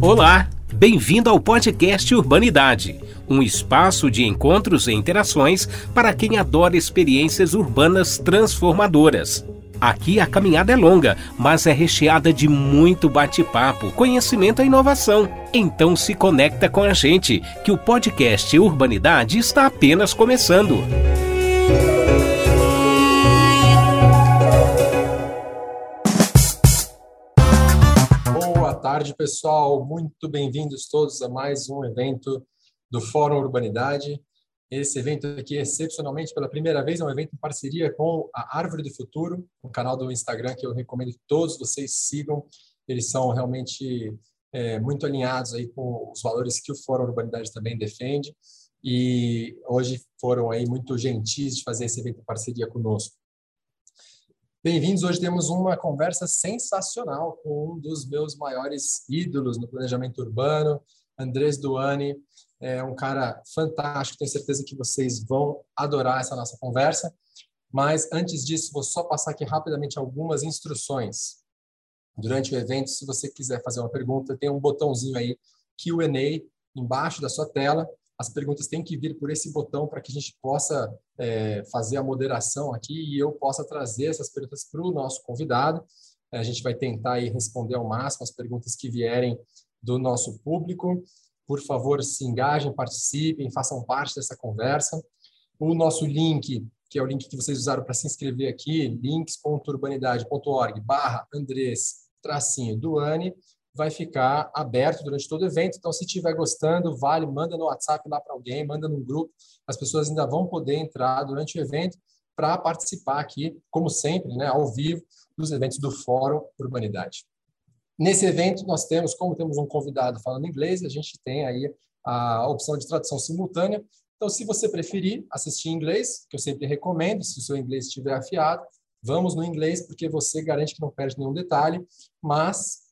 Olá, bem-vindo ao podcast Urbanidade, um espaço de encontros e interações para quem adora experiências urbanas transformadoras. Aqui a caminhada é longa, mas é recheada de muito bate-papo, conhecimento e inovação. Então se conecta com a gente, que o podcast Urbanidade está apenas começando. Tarde, pessoal. Muito bem-vindos todos a mais um evento do Fórum Urbanidade. Esse evento aqui, excepcionalmente, pela primeira vez, é um evento em parceria com a Árvore do Futuro, um canal do Instagram que eu recomendo que todos vocês sigam. Eles são realmente é, muito alinhados aí com os valores que o Fórum Urbanidade também defende. E hoje foram aí muito gentis de fazer esse evento em parceria conosco. Bem-vindos. Hoje temos uma conversa sensacional com um dos meus maiores ídolos no planejamento urbano, Andrés Duani. É um cara fantástico, tenho certeza que vocês vão adorar essa nossa conversa. Mas antes disso, vou só passar aqui rapidamente algumas instruções. Durante o evento, se você quiser fazer uma pergunta, tem um botãozinho aí, Q&A, embaixo da sua tela as perguntas têm que vir por esse botão para que a gente possa é, fazer a moderação aqui e eu possa trazer essas perguntas para o nosso convidado. A gente vai tentar aí responder ao máximo as perguntas que vierem do nosso público. Por favor, se engajem, participem, façam parte dessa conversa. O nosso link, que é o link que vocês usaram para se inscrever aqui, links.urbanidade.org barra Andrés tracinho Duane, vai ficar aberto durante todo o evento. Então, se estiver gostando, vale, manda no WhatsApp lá para alguém, manda no grupo. As pessoas ainda vão poder entrar durante o evento para participar aqui, como sempre, né, ao vivo, dos eventos do Fórum Urbanidade. Nesse evento, nós temos, como temos um convidado falando inglês, a gente tem aí a opção de tradução simultânea. Então, se você preferir assistir em inglês, que eu sempre recomendo, se o seu inglês estiver afiado, vamos no inglês, porque você garante que não perde nenhum detalhe, mas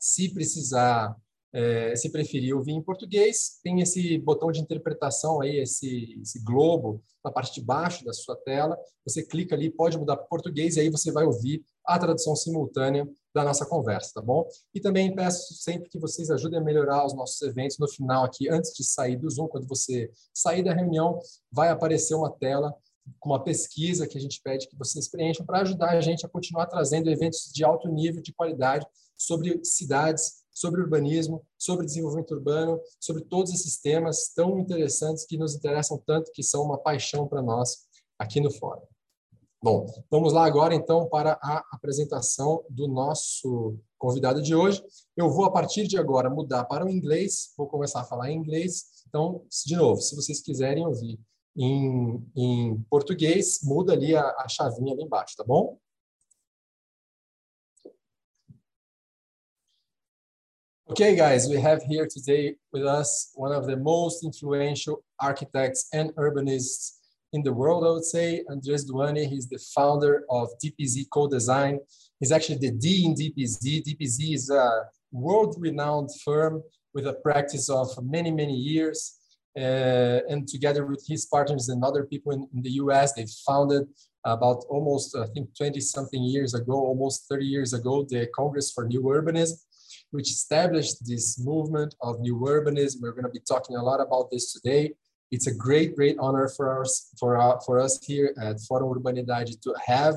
se precisar, é, se preferir ouvir em português, tem esse botão de interpretação aí, esse, esse globo na parte de baixo da sua tela. Você clica ali, pode mudar para português e aí você vai ouvir a tradução simultânea da nossa conversa, tá bom? E também peço sempre que vocês ajudem a melhorar os nossos eventos no final aqui, antes de sair do Zoom, quando você sair da reunião, vai aparecer uma tela com uma pesquisa que a gente pede que vocês preencham para ajudar a gente a continuar trazendo eventos de alto nível de qualidade sobre cidades, sobre urbanismo, sobre desenvolvimento urbano, sobre todos esses temas tão interessantes que nos interessam tanto, que são uma paixão para nós aqui no Fórum. Bom, vamos lá agora então para a apresentação do nosso convidado de hoje. Eu vou a partir de agora mudar para o inglês, vou começar a falar em inglês. Então, de novo, se vocês quiserem ouvir em, em português, muda ali a, a chavinha ali embaixo, tá bom? Okay, guys, we have here today with us one of the most influential architects and urbanists in the world, I would say, Andres Duany. He's the founder of DPZ Co-Design. He's actually the D in DPZ. DPZ is a world-renowned firm with a practice of many, many years. Uh, and together with his partners and other people in, in the US, they founded about almost, I think, 20 something years ago, almost 30 years ago, the Congress for New Urbanism, which established this movement of new urbanism. We're going to be talking a lot about this today. It's a great, great honor for us, for, uh, for us here at Fórum Urbanidade to have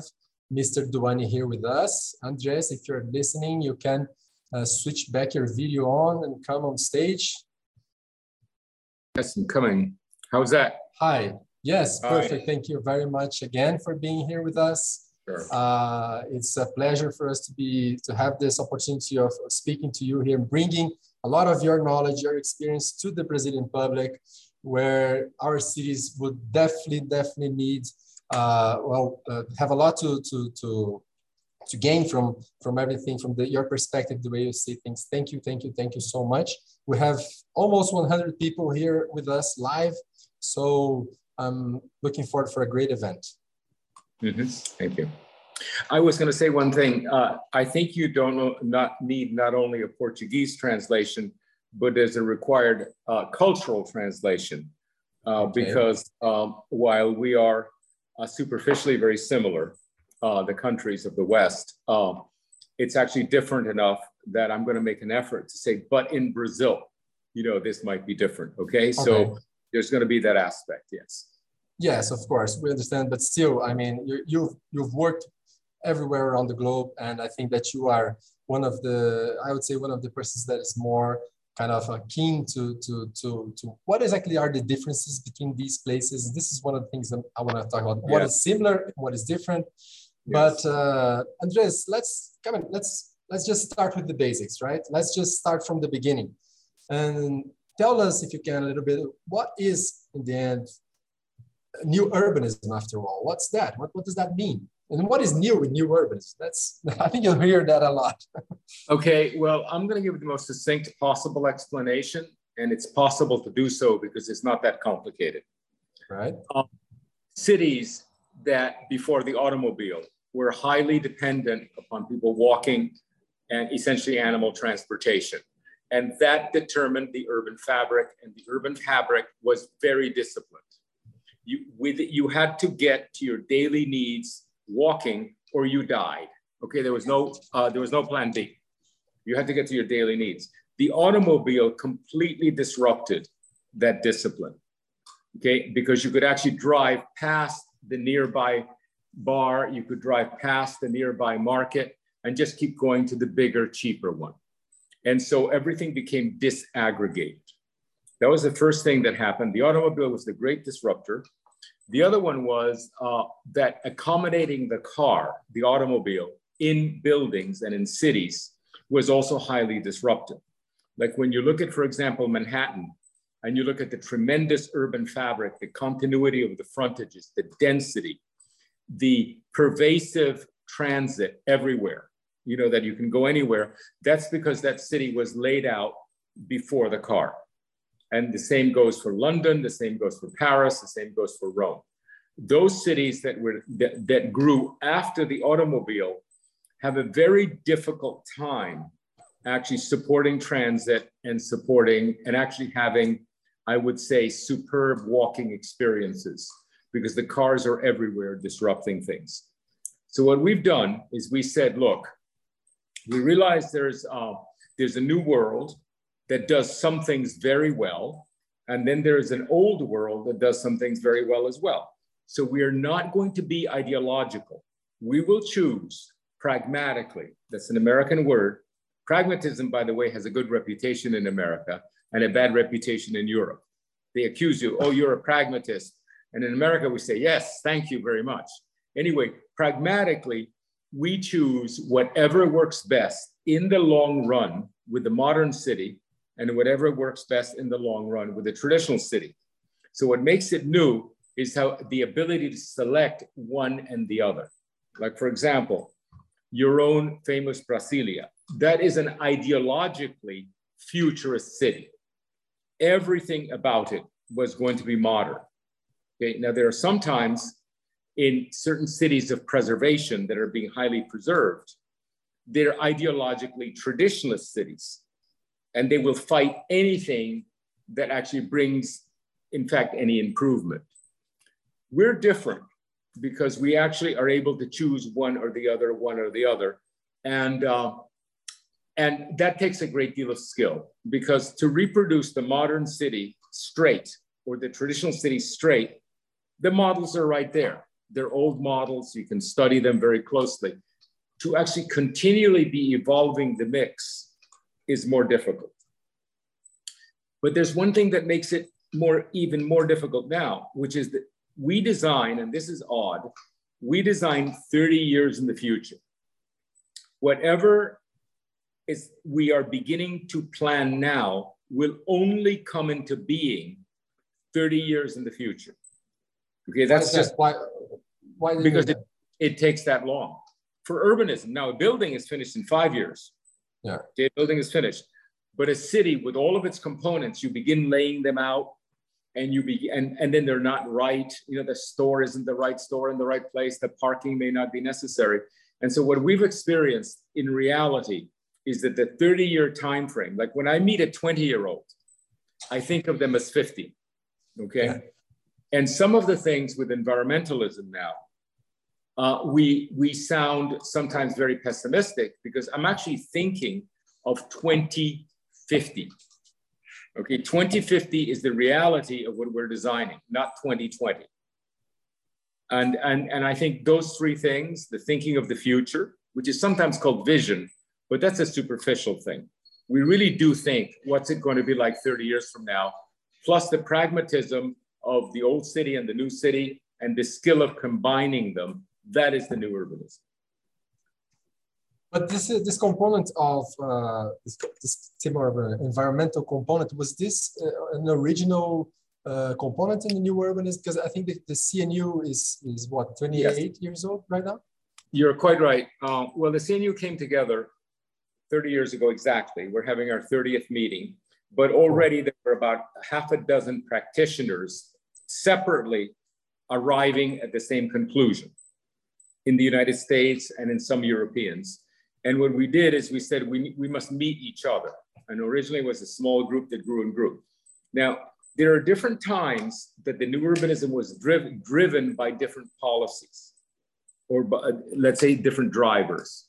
Mr. Duany here with us. Andres, if you're listening, you can uh, switch back your video on and come on stage. Yes, I'm coming. How's that? Hi. Yes, Hi. perfect. Thank you very much again for being here with us. Sure. Uh, it's a pleasure for us to be to have this opportunity of speaking to you here, bringing a lot of your knowledge, your experience to the Brazilian public, where our cities would definitely, definitely need, uh, well, uh, have a lot to to to to gain from from everything from the, your perspective, the way you see things. Thank you, thank you, thank you so much. We have almost 100 people here with us live, so I'm looking forward for a great event. Mm-hmm. Thank you. I was going to say one thing. Uh, I think you don't not need not only a Portuguese translation, but there's a required uh, cultural translation uh, okay. because um, while we are uh, superficially very similar, uh, the countries of the West, um, it's actually different enough that I'm going to make an effort to say, but in Brazil, you know, this might be different. Okay. okay. So there's going to be that aspect. Yes. Yes, of course, we understand. But still, I mean, you, you've, you've worked everywhere around the globe. And I think that you are one of the, I would say, one of the persons that is more kind of uh, keen to, to, to, to what exactly are the differences between these places. This is one of the things that I want to talk about. What is similar, what is different. Yes. But uh, Andres, let's come on, let's let's just start with the basics, right? Let's just start from the beginning, and tell us if you can a little bit what is in the end new urbanism after all. What's that? What what does that mean? And what is new in new urbanism? That's I think you'll hear that a lot. okay, well, I'm going to give the most succinct possible explanation, and it's possible to do so because it's not that complicated. Right. Um, cities that before the automobile were highly dependent upon people walking and essentially animal transportation. And that determined the urban fabric, and the urban fabric was very disciplined. You, with, you had to get to your daily needs walking or you died. Okay, there was no, uh, there was no plan B. You had to get to your daily needs. The automobile completely disrupted that discipline. Okay, because you could actually drive past the nearby bar, you could drive past the nearby market and just keep going to the bigger, cheaper one. And so everything became disaggregated. That was the first thing that happened. The automobile was the great disruptor. The other one was uh, that accommodating the car, the automobile, in buildings and in cities was also highly disruptive. Like when you look at, for example, Manhattan, and you look at the tremendous urban fabric, the continuity of the frontages, the density, the pervasive transit everywhere, you know, that you can go anywhere, that's because that city was laid out before the car. And the same goes for London, the same goes for Paris, the same goes for Rome. Those cities that were that, that grew after the automobile have a very difficult time actually supporting transit and supporting and actually having, I would say, superb walking experiences because the cars are everywhere disrupting things. So what we've done is we said, look, we realize there's, uh, there's a new world that does some things very well. And then there's an old world that does some things very well as well. So we are not going to be ideological. We will choose pragmatically. That's an American word. Pragmatism, by the way, has a good reputation in America and a bad reputation in Europe. They accuse you, oh, you're a pragmatist. And in America, we say, yes, thank you very much. Anyway, pragmatically, we choose whatever works best in the long run with the modern city and whatever works best in the long run with the traditional city. So what makes it new is how the ability to select one and the other. Like for example, your own famous Brasilia, that is an ideologically futurist city. Everything about it was going to be modern. Okay, now there are sometimes in certain cities of preservation that are being highly preserved, they're ideologically traditionalist cities, and they will fight anything that actually brings, in fact, any improvement. We're different because we actually are able to choose one or the other, one or the other. And, uh, and that takes a great deal of skill because to reproduce the modern city straight or the traditional city straight, the models are right there. They're old models, you can study them very closely. To actually continually be evolving the mix is more difficult. But there's one thing that makes it more even more difficult now, which is that we design, and this is odd, we design 30 years in the future. Whatever is we are beginning to plan now will only come into being 30 years in the future. Okay, that's just why. Why because it, it takes that long for urbanism. Now, a building is finished in five years. Yeah, a building is finished, but a city with all of its components, you begin laying them out, and you begin, and, and then they're not right. You know, the store isn't the right store in the right place. The parking may not be necessary. And so, what we've experienced in reality is that the 30 year time frame, like when I meet a 20 year old, I think of them as 50. Okay. Yeah. And some of the things with environmentalism now, uh, we, we sound sometimes very pessimistic because I'm actually thinking of 2050. Okay, 2050 is the reality of what we're designing, not 2020. And, and, and I think those three things, the thinking of the future, which is sometimes called vision, but that's a superficial thing. We really do think what's it going to be like 30 years from now, plus the pragmatism of the old city and the new city and the skill of combining them, that is the new urbanism. But this this component of uh, this, this more of environmental component was this uh, an original uh, component in the new urbanism? Because I think the, the CNU is is what 28 yes. years old right now. You're quite right. Uh, well, the CNU came together 30 years ago exactly. We're having our 30th meeting, but already there were about half a dozen practitioners separately arriving at the same conclusion in the United States and in some Europeans. And what we did is we said we, we must meet each other. And originally it was a small group that grew and grew. Now, there are different times that the new urbanism was driven, driven by different policies or by, let's say different drivers.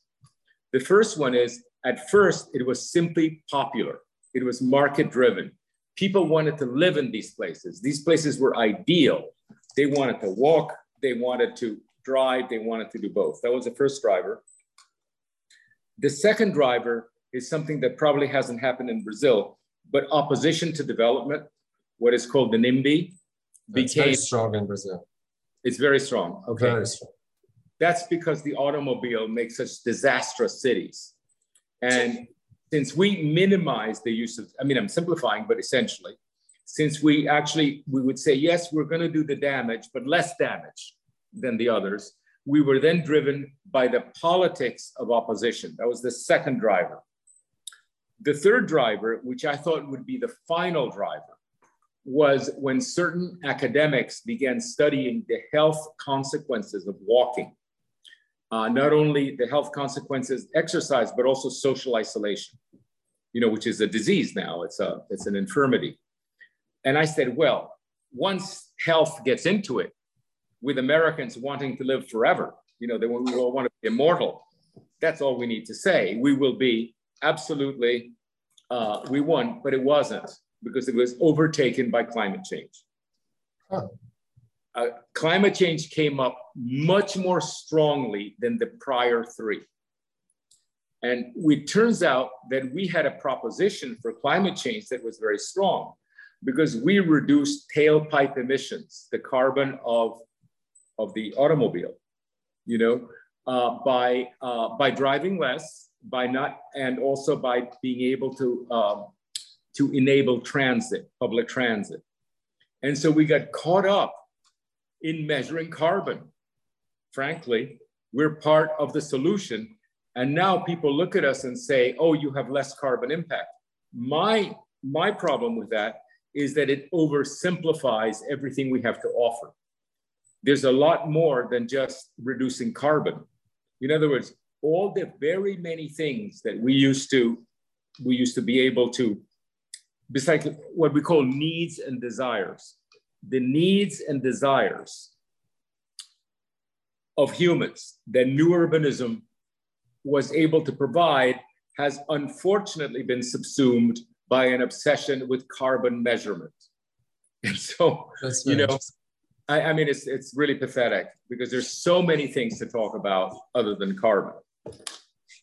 The first one is at first it was simply popular. It was market driven. People wanted to live in these places. These places were ideal. They wanted to walk, they wanted to drive, they wanted to do both. That was the first driver. The second driver is something that probably hasn't happened in Brazil, but opposition to development, what is called the NIMBY, That's became very strong in Brazil. It's very strong. Okay. Very strong. That's because the automobile makes such disastrous cities. And since we minimize the use of, I mean, I'm simplifying, but essentially, since we actually, we would say, yes, we're going to do the damage, but less damage than the others, we were then driven by the politics of opposition. That was the second driver. The third driver, which I thought would be the final driver, was when certain academics began studying the health consequences of walking. Uh, not only the health consequences, exercise, but also social isolation, you know, which is a disease now. It's a it's an infirmity. And I said, well, once health gets into it, with Americans wanting to live forever, you know, they we all want to be immortal. That's all we need to say. We will be absolutely, uh, we won, but it wasn't because it was overtaken by climate change. Huh. Uh, climate change came up much more strongly than the prior three. And it turns out that we had a proposition for climate change that was very strong because we reduced tailpipe emissions, the carbon of, of the automobile, you know, uh, by, uh, by driving less, by not, and also by being able to, um, to enable transit, public transit. And so we got caught up in measuring carbon. Frankly, we're part of the solution. And now people look at us and say, oh, you have less carbon impact. My, my problem with that is that it oversimplifies everything we have to offer. There's a lot more than just reducing carbon. In other words, all the very many things that we used to we used to be able to besides what we call needs and desires the needs and desires of humans that new urbanism was able to provide has unfortunately been subsumed by an obsession with carbon measurement. And so, you know, I, I, mean, it's, it's really pathetic because there's so many things to talk about other than carbon.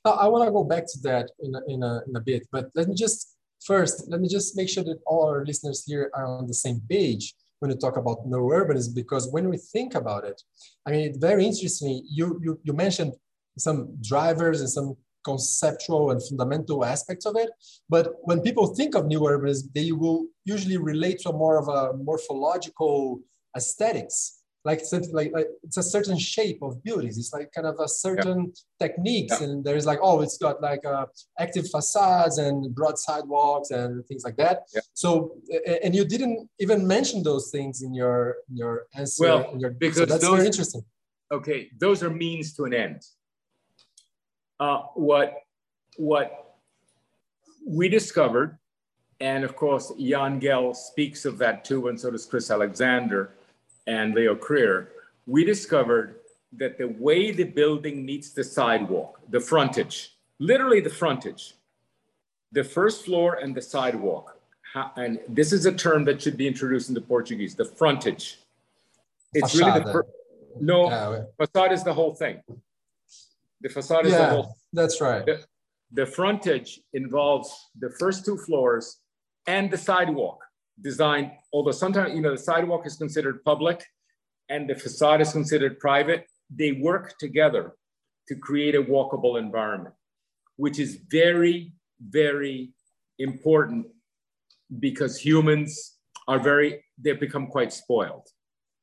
I want to go back to that in a, in, a, in a bit, but let me just first, let me just make sure that all our listeners here are on the same page when you talk about new urbanism, because when we think about it, I mean, very interestingly, you, you, you mentioned some drivers and some conceptual and fundamental aspects of it. But when people think of new urbanism, they will usually relate to a more of a morphological aesthetics like like, like it's a certain shape of buildings it's like kind of a certain yeah. techniques yeah. and there's like oh it's got like uh, active facades and broad sidewalks and things like that yeah. so and you didn't even mention those things in your in your answer well your, because so that's those, very interesting okay those are means to an end uh, what what we discovered and of course jan gehl speaks of that too and so does chris alexander and Leon Krier, we discovered that the way the building meets the sidewalk, the frontage, literally the frontage, the first floor and the sidewalk, and this is a term that should be introduced into Portuguese, the frontage. It's really the fir- no yeah, facade is the whole thing. The facade is yeah, the whole. That's right. The, the frontage involves the first two floors and the sidewalk designed, although sometimes, you know, the sidewalk is considered public and the facade is considered private, they work together to create a walkable environment, which is very, very important because humans are very, they've become quite spoiled.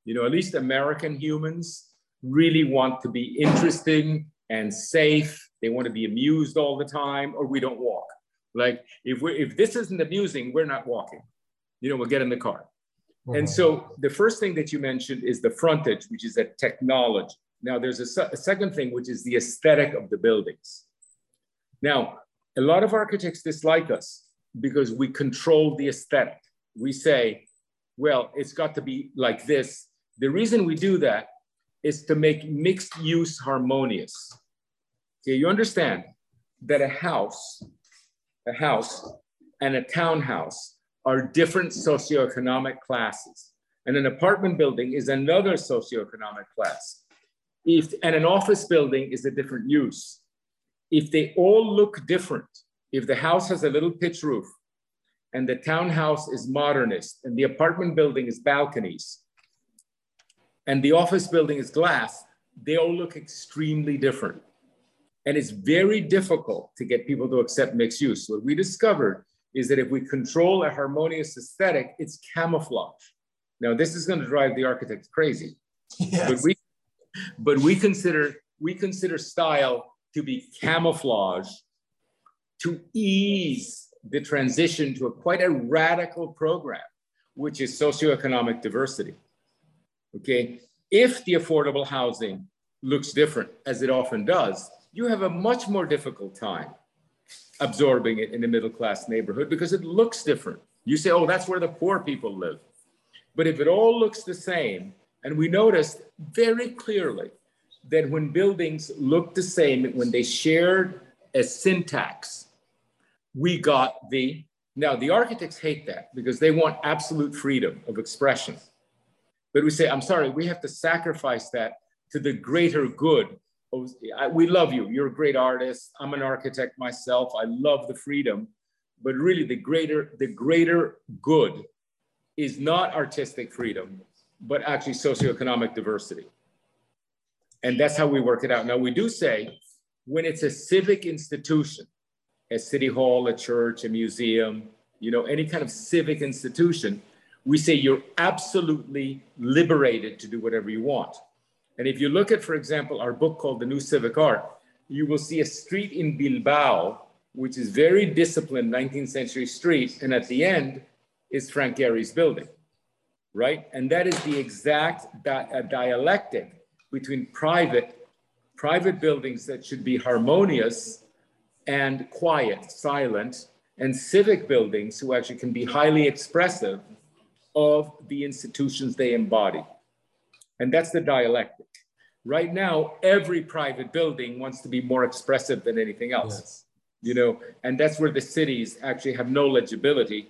You know, at least American humans really want to be interesting and safe. They want to be amused all the time, or we don't walk. Like if we if this isn't amusing, we're not walking. You know, we'll get in the car. And mm-hmm. so the first thing that you mentioned is the frontage, which is a technology. Now there's a, a second thing, which is the aesthetic of the buildings. Now, a lot of architects dislike us because we control the aesthetic. We say, well, it's got to be like this. The reason we do that is to make mixed use harmonious. Okay, you understand that a house, a house and a townhouse are different socioeconomic classes. And an apartment building is another socioeconomic class. If, and an office building is a different use. If they all look different, if the house has a little pitch roof and the townhouse is modernist and the apartment building is balconies and the office building is glass, they all look extremely different. And it's very difficult to get people to accept mixed use. What we discovered is that if we control a harmonious aesthetic, it's camouflage. Now, this is going to drive the architects crazy. Yes. But we but we consider we consider style to be camouflage to ease the transition to a quite a radical program, which is socioeconomic diversity. Okay, if the affordable housing looks different, as it often does, you have a much more difficult time absorbing it in a middle class neighborhood because it looks different. You say, oh, that's where the poor people live. But if it all looks the same, and we noticed very clearly that when buildings looked the same, when they shared a syntax, we got the, now the architects hate that because they want absolute freedom of expression. But we say, I'm sorry, we have to sacrifice that to the greater good we love you. You're a great artist. I'm an architect myself. I love the freedom, but really the greater the greater good is not artistic freedom, but actually socioeconomic diversity. And that's how we work it out. Now we do say when it's a civic institution, a city hall, a church, a museum, you know, any kind of civic institution, we say you're absolutely liberated to do whatever you want. And if you look at, for example, our book called The New Civic Art, you will see a street in Bilbao, which is very disciplined 19th century street. And at the end is Frank Gehry's building, right? And that is the exact di- uh, dialectic between private, private buildings that should be harmonious and quiet, silent, and civic buildings who actually can be highly expressive of the institutions they embody. And that's the dialectic. Right now, every private building wants to be more expressive than anything else. Yes. You know, and that's where the cities actually have no legibility,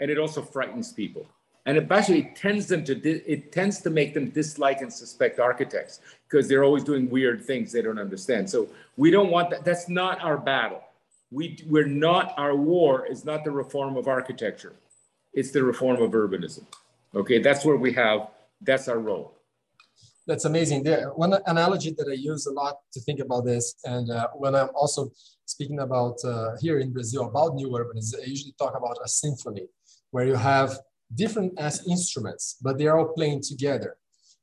and it also frightens people. And it actually tends them to it tends to make them dislike and suspect architects because they're always doing weird things they don't understand. So we don't want that. That's not our battle. We we're not our war is not the reform of architecture. It's the reform of urbanism. Okay, that's where we have that's our role that's amazing. There, one analogy that I use a lot to think about this, and uh, when I'm also speaking about uh, here in Brazil about new urbanism, I usually talk about a symphony where you have different as instruments, but they are all playing together.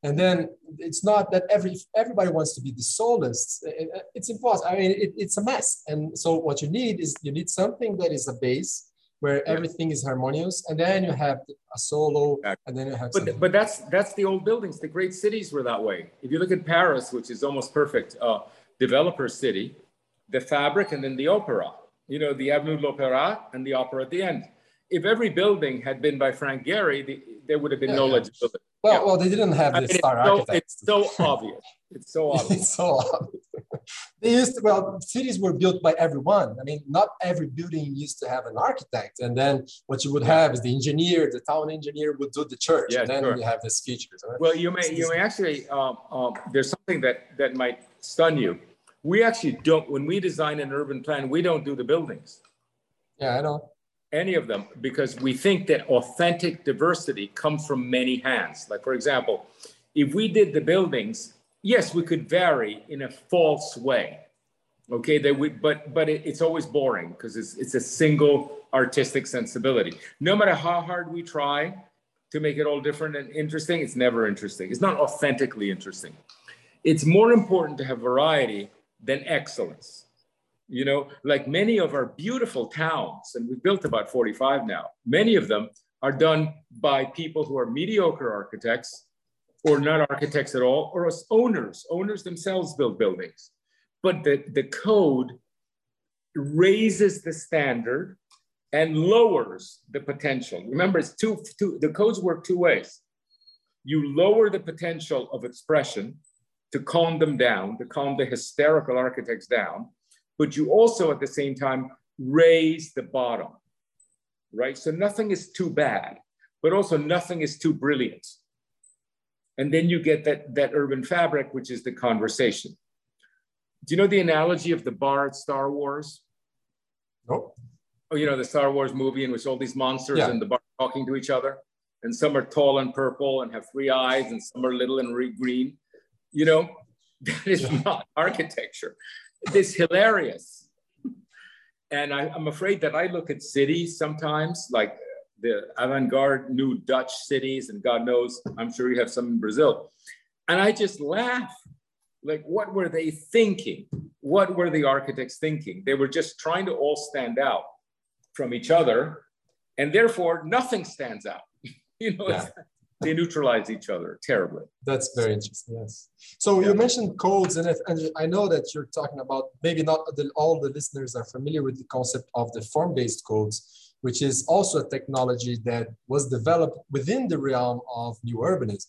And then it's not that every everybody wants to be the soloist. It's impossible. I mean, it, it's a mess. And so what you need is you need something that is a base where yeah. everything is harmonious, and then you have a solo, exactly. and then you have. But but that's that's the old buildings. The great cities were that way. If you look at Paris, which is almost perfect, uh, developer city, the fabric, and then the opera. You know, the Avenue de l'Opéra and the opera at the end. if every building had been by Frank Gehry, the, there would have been yeah, no yeah. legibility. Well, yeah. well, they didn't have this I mean, star it's so, architects. It's so obvious. It's so obvious. it's so obvious. They used to, well, cities were built by everyone. I mean, not every building used to have an architect. And then what you would have is the engineer, the town engineer would do the church. Yeah, and then sure. you have this features. Right? Well, you may, you may actually, um, um, there's something that, that might stun you. We actually don't, when we design an urban plan, we don't do the buildings. Yeah, I know any of them because we think that authentic diversity comes from many hands. Like, for example, if we did the buildings, yes, we could vary in a false way. Okay, they would, but but it, it's always boring because it's it's a single artistic sensibility. No matter how hard we try to make it all different and interesting, it's never interesting. It's not authentically interesting. It's more important to have variety than excellence you know, like many of our beautiful towns, and we've built about 45 now, many of them are done by people who are mediocre architects or not architects at all, or as owners. Owners themselves build buildings. But the, the code raises the standard and lowers the potential. Remember, it's two, two, the codes work two ways. You lower the potential of expression to calm them down, to calm the hysterical architects down, but you also at the same time raise the bottom, right? So nothing is too bad, but also nothing is too brilliant. And then you get that, that urban fabric, which is the conversation. Do you know the analogy of the bar at Star Wars? Nope. Oh, you know, the Star Wars movie in which all these monsters yeah. and the bar talking to each other. And some are tall and purple and have three eyes, and some are little and green. You know, that is yeah. not architecture it's hilarious. And I, am afraid that I look at cities sometimes, like the avant-garde new Dutch cities, and God knows, I'm sure you have some in Brazil. And I just laugh. Like, what were they thinking? What were the architects thinking? They were just trying to all stand out from each other, and therefore nothing stands out. you know, yeah they neutralize each other terribly. That's very interesting. Yes. So yeah. you mentioned codes, and, if, and I know that you're talking about maybe not the, all the listeners are familiar with the concept of the form-based codes, which is also a technology that was developed within the realm of new urbanism.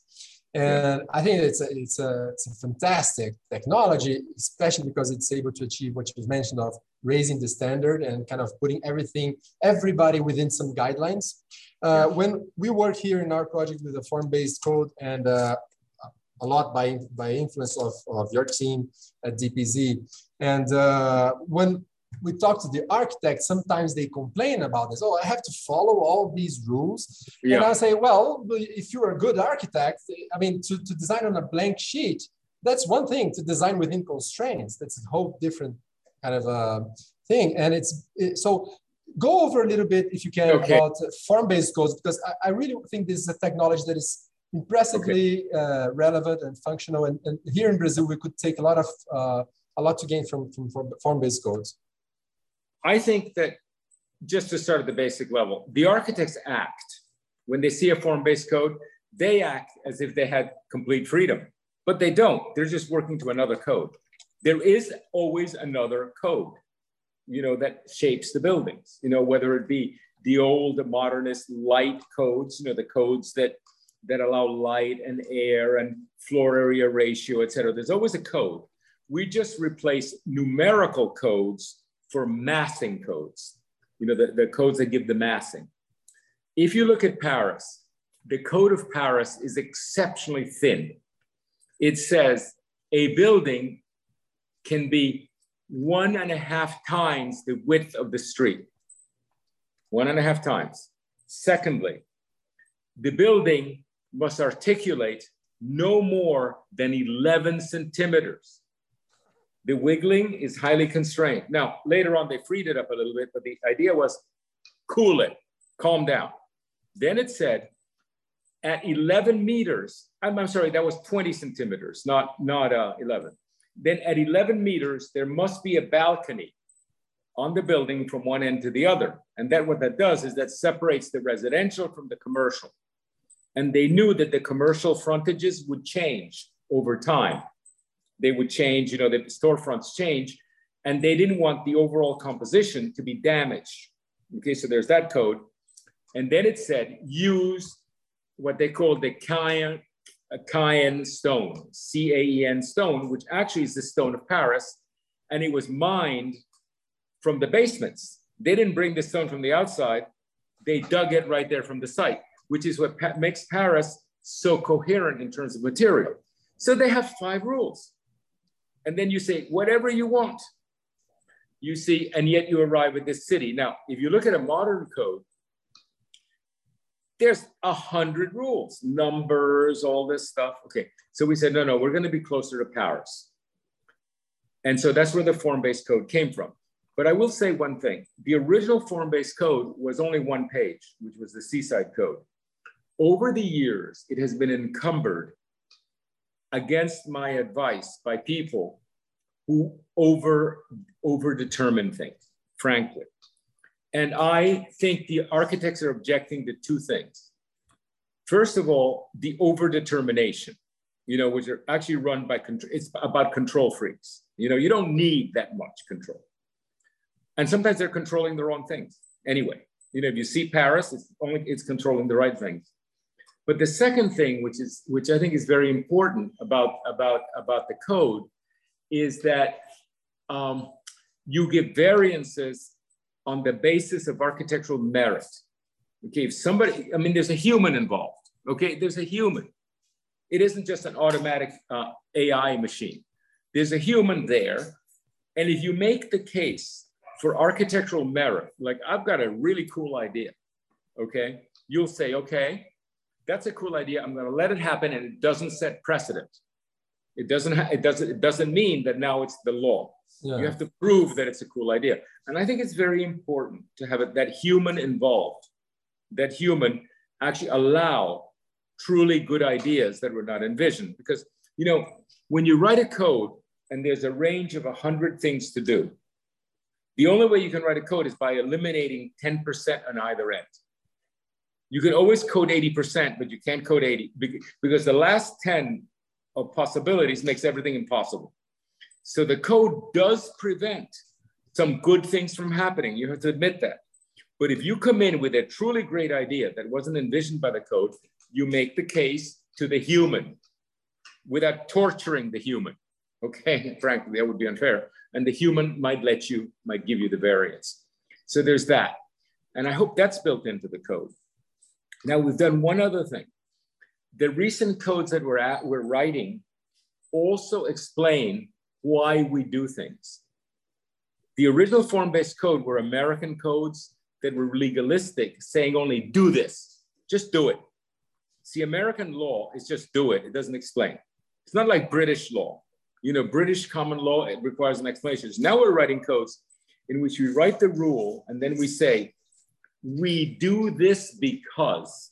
And I think it's a, it's, a, it's a fantastic technology, especially because it's able to achieve what you've mentioned of raising the standard and kind of putting everything, everybody within some guidelines. Uh, when we work here in our project with a form-based code and uh, a lot by, by influence of, of your team at DPZ. And uh, when we talk to the architect, sometimes they complain about this. Oh, I have to follow all these rules. Yeah. And I say, well, if you're a good architect, I mean, to, to design on a blank sheet, that's one thing. To design within constraints, that's a whole different kind of uh, thing. And it's it, so go over a little bit, if you can, okay. about form-based codes, because I, I, really think this is a technology that is impressively okay. uh, relevant and functional. And, and, here in Brazil, we could take a lot of uh, a lot to gain from, from form-based codes. I think that just to start at the basic level, the architects act when they see a form-based code, they act as if they had complete freedom, but they don't. They're just working to another code. There is always another code, you know, that shapes the buildings, you know, whether it be the old modernist light codes, you know, the codes that that allow light and air and floor area ratio, et cetera. There's always a code. We just replace numerical codes for massing codes, you know, the, the codes that give the massing. If you look at Paris, the code of Paris is exceptionally thin. It says a building can be one and a half times the width of the street. One and a half times. Secondly, the building must articulate no more than 11 centimeters the wiggling is highly constrained. Now, later on, they freed it up a little bit, but the idea was cool it, calm down. Then it said at 11 meters, I'm, I'm sorry, that was 20 centimeters, not, not uh, 11. Then at 11 meters, there must be a balcony on the building from one end to the other. And that what that does is that separates the residential from the commercial. And they knew that the commercial frontages would change over time they would change, you know, the storefronts change, and they didn't want the overall composition to be damaged. Okay, so there's that code. And then it said use what they call the Caen, uh, Caen stone, C-A-E-N stone, which actually is the stone of Paris. And it was mined from the basements. They didn't bring the stone from the outside. They dug it right there from the site, which is what pa makes Paris so coherent in terms of material. So they have five rules. And then you say, whatever you want. You see, and yet you arrive at this city. Now, if you look at a modern code, there's a hundred rules, numbers, all this stuff. Okay, so we said, no, no, we're going to be closer to Paris. And so that's where the form-based code came from. But I will say one thing. The original form-based code was only one page, which was the Seaside Code. Over the years, it has been encumbered against my advice by people who over, over determine things, frankly. And I think the architects are objecting to two things. First of all, the overdetermination, you know, which are actually run by, control. it's about control freaks. You know, you don't need that much control. And sometimes they're controlling the wrong things. Anyway, you know, if you see Paris, it's only, it's controlling the right things. But the second thing, which is, which I think is very important about, about, about the code is that um, you give variances on the basis of architectural merit. Okay, if somebody, I mean, there's a human involved. Okay, there's a human. It isn't just an automatic uh, AI machine. There's a human there. And if you make the case for architectural merit, like I've got a really cool idea, okay, you'll say, okay, that's a cool idea. I'm going to let it happen, and it doesn't set precedent. It doesn't. it doesn't. It doesn't mean that now it's the law. Yeah. You have to prove that it's a cool idea. And I think it's very important to have it, that human involved, that human actually allow truly good ideas that were not envisioned. Because, you know, when you write a code and there's a range of 100 things to do, the only way you can write a code is by eliminating 10% on either end. You can always code 80%, but you can't code 80 because the last 10 of possibilities makes everything impossible. So the code does prevent some good things from happening. You have to admit that. But if you come in with a truly great idea that wasn't envisioned by the code, you make the case to the human without torturing the human. Okay, frankly, that would be unfair. And the human might let you, might give you the variance. So there's that. And I hope that's built into the code. Now we've done one other thing. The recent codes that we're, at, we're writing also explain why we do things. The original form-based code were American codes that were legalistic, saying only do this, just do it. See, American law is just do it. It doesn't explain. It's not like British law. You know, British common law, it requires an explanation. Now we're writing codes in which we write the rule and then we say, we do this because,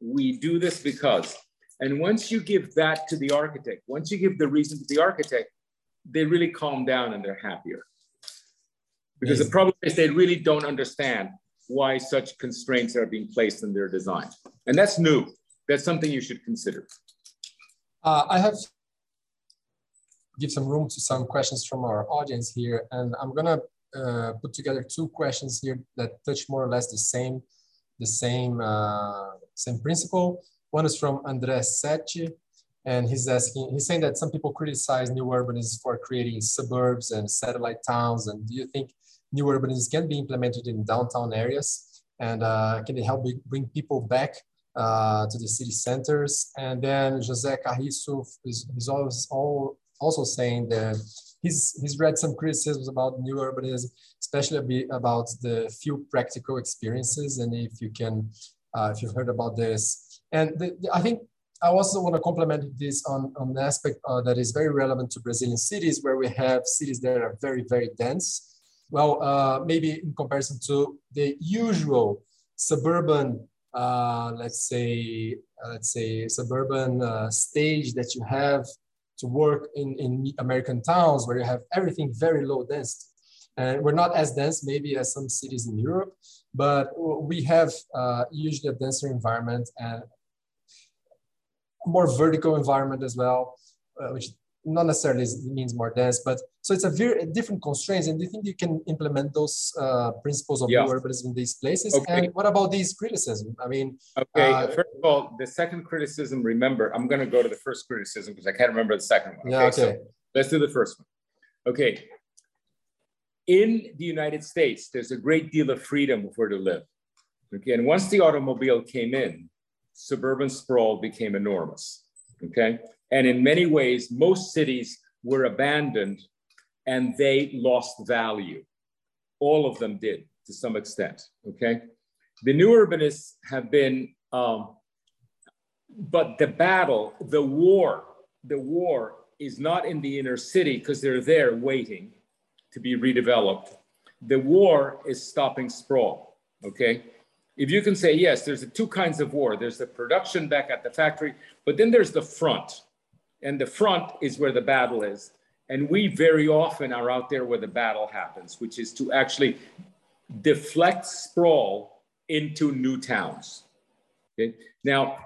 we do this because. And once you give that to the architect, once you give the reason to the architect, they really calm down and they're happier. Because the problem is they really don't understand why such constraints are being placed in their design. And that's new. That's something you should consider. Uh, I have give some room to some questions from our audience here. And I'm gonna uh, put together two questions here that touch more or less the same, the same, uh, same principle. One is from Andres Setti, and he's asking, he's saying that some people criticize new urbanism for creating suburbs and satellite towns. And do you think new urbanism can be implemented in downtown areas? And uh, can it help bring people back uh, to the city centers? And then Jose Carrizo is, is always all, also saying that he's, he's read some criticisms about new urbanism, especially about the few practical experiences. And if you can, uh, if you've heard about this. And the, the, I think I also want to complement this on, on an aspect uh, that is very relevant to Brazilian cities, where we have cities that are very, very dense. Well, uh, maybe in comparison to the usual suburban, uh, let's say, uh, let's say suburban uh, stage that you have to work in, in American towns, where you have everything very low density. And we're not as dense maybe as some cities in Europe, but we have uh, usually a denser environment and more vertical environment as well, uh, which not necessarily means more dense, but So it's a very different constraints. And do you think you can implement those uh, principles of yeah. urbanism in these places? Okay. And what about these criticism? I mean, okay. Uh, first of all, the second criticism. Remember, I'm going to go to the first criticism because I can't remember the second one. Okay, yeah, okay. So let's do the first one. Okay. In the United States, there's a great deal of freedom of where to live. Okay, and once the automobile came in, suburban sprawl became enormous. Okay, and in many ways, most cities were abandoned and they lost value. All of them did to some extent. Okay. The new urbanists have been, um, but the battle, the war, the war is not in the inner city because they're there waiting to be redeveloped. The war is stopping sprawl. Okay. If you can say, yes, there's two kinds of war there's the production back at the factory, but then there's the front. And the front is where the battle is. And we very often are out there where the battle happens, which is to actually deflect sprawl into new towns. Okay? Now,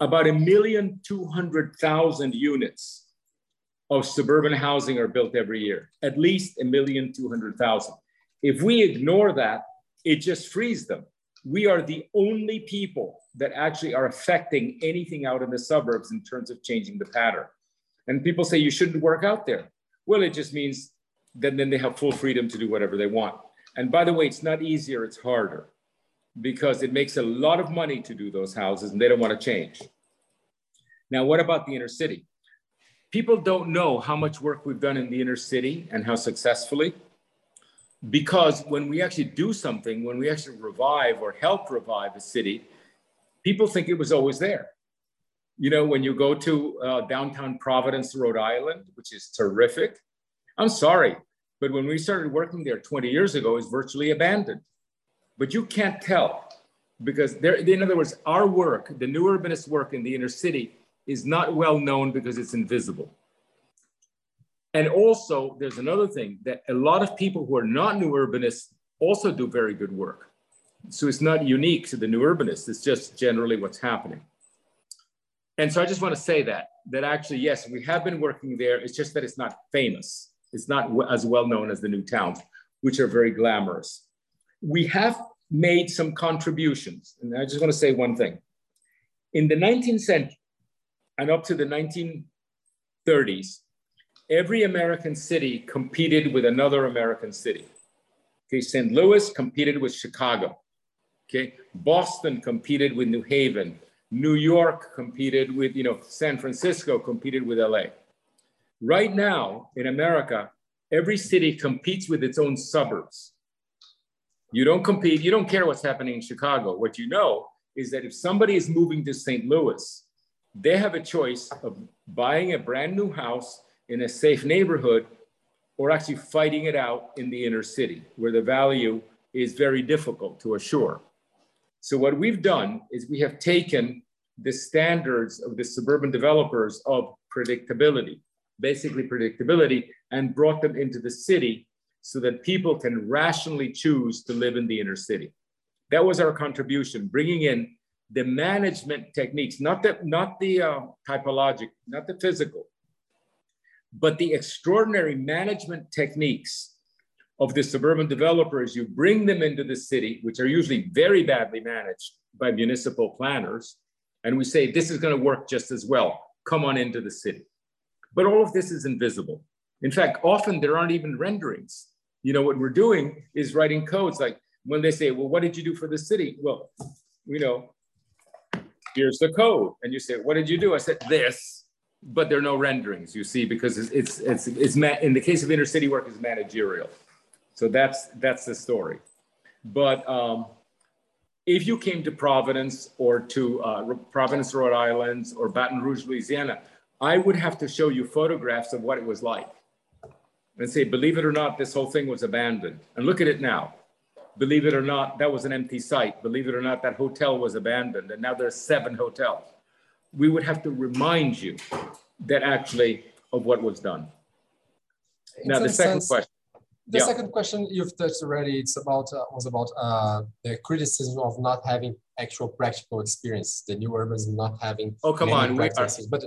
about a million two hundred thousand units of suburban housing are built every year, at least a million two hundred thousand. If we ignore that, it just frees them. We are the only people that actually are affecting anything out in the suburbs in terms of changing the pattern. And people say you shouldn't work out there. Well, it just means that then they have full freedom to do whatever they want. And by the way, it's not easier, it's harder because it makes a lot of money to do those houses and they don't want to change. Now, what about the inner city? People don't know how much work we've done in the inner city and how successfully. Because when we actually do something, when we actually revive or help revive a city, people think it was always there you know, when you go to uh, downtown Providence, Rhode Island, which is terrific, I'm sorry, but when we started working there 20 years ago, it's virtually abandoned. But you can't tell because there, in other words, our work, the new urbanist work in the inner city, is not well known because it's invisible. And also, there's another thing that a lot of people who are not new urbanists also do very good work. So it's not unique to the new urbanists, it's just generally what's happening. And so I just want to say that, that actually, yes, we have been working there. It's just that it's not famous. It's not as well known as the new towns, which are very glamorous. We have made some contributions. And I just want to say one thing. In the 19th century and up to the 1930s, every American city competed with another American city. Okay, St. Louis competed with Chicago. Okay, Boston competed with New Haven. New York competed with, you know, San Francisco competed with LA. Right now in America, every city competes with its own suburbs. You don't compete, you don't care what's happening in Chicago. What you know is that if somebody is moving to St. Louis, they have a choice of buying a brand new house in a safe neighborhood or actually fighting it out in the inner city where the value is very difficult to assure. So what we've done is we have taken the standards of the suburban developers of predictability, basically predictability, and brought them into the city so that people can rationally choose to live in the inner city. That was our contribution, bringing in the management techniques, not the, not the uh, typologic, not the physical, but the extraordinary management techniques of the suburban developers. You bring them into the city, which are usually very badly managed by municipal planners, and we say, this is going to work just as well. Come on into the city. But all of this is invisible. In fact, often there aren't even renderings. You know, what we're doing is writing codes like when they say, well, what did you do for the city? Well, you know, here's the code. And you say, what did you do? I said, this, but there are no renderings, you see, because it's, it's, it's, it's in the case of inner city work, is managerial. So that's, that's the story. But um, if you came to Providence or to uh, Providence, Rhode Island or Baton Rouge, Louisiana, I would have to show you photographs of what it was like and say, believe it or not, this whole thing was abandoned. And look at it now. Believe it or not, that was an empty site. Believe it or not, that hotel was abandoned. And now there's seven hotels. We would have to remind you that actually of what was done. now, the second sense, question. The yeah. second question you've touched already, it's about uh, was about uh, the criticism of not having actual practical experience, the new urbans not having. Oh come on, we, are, but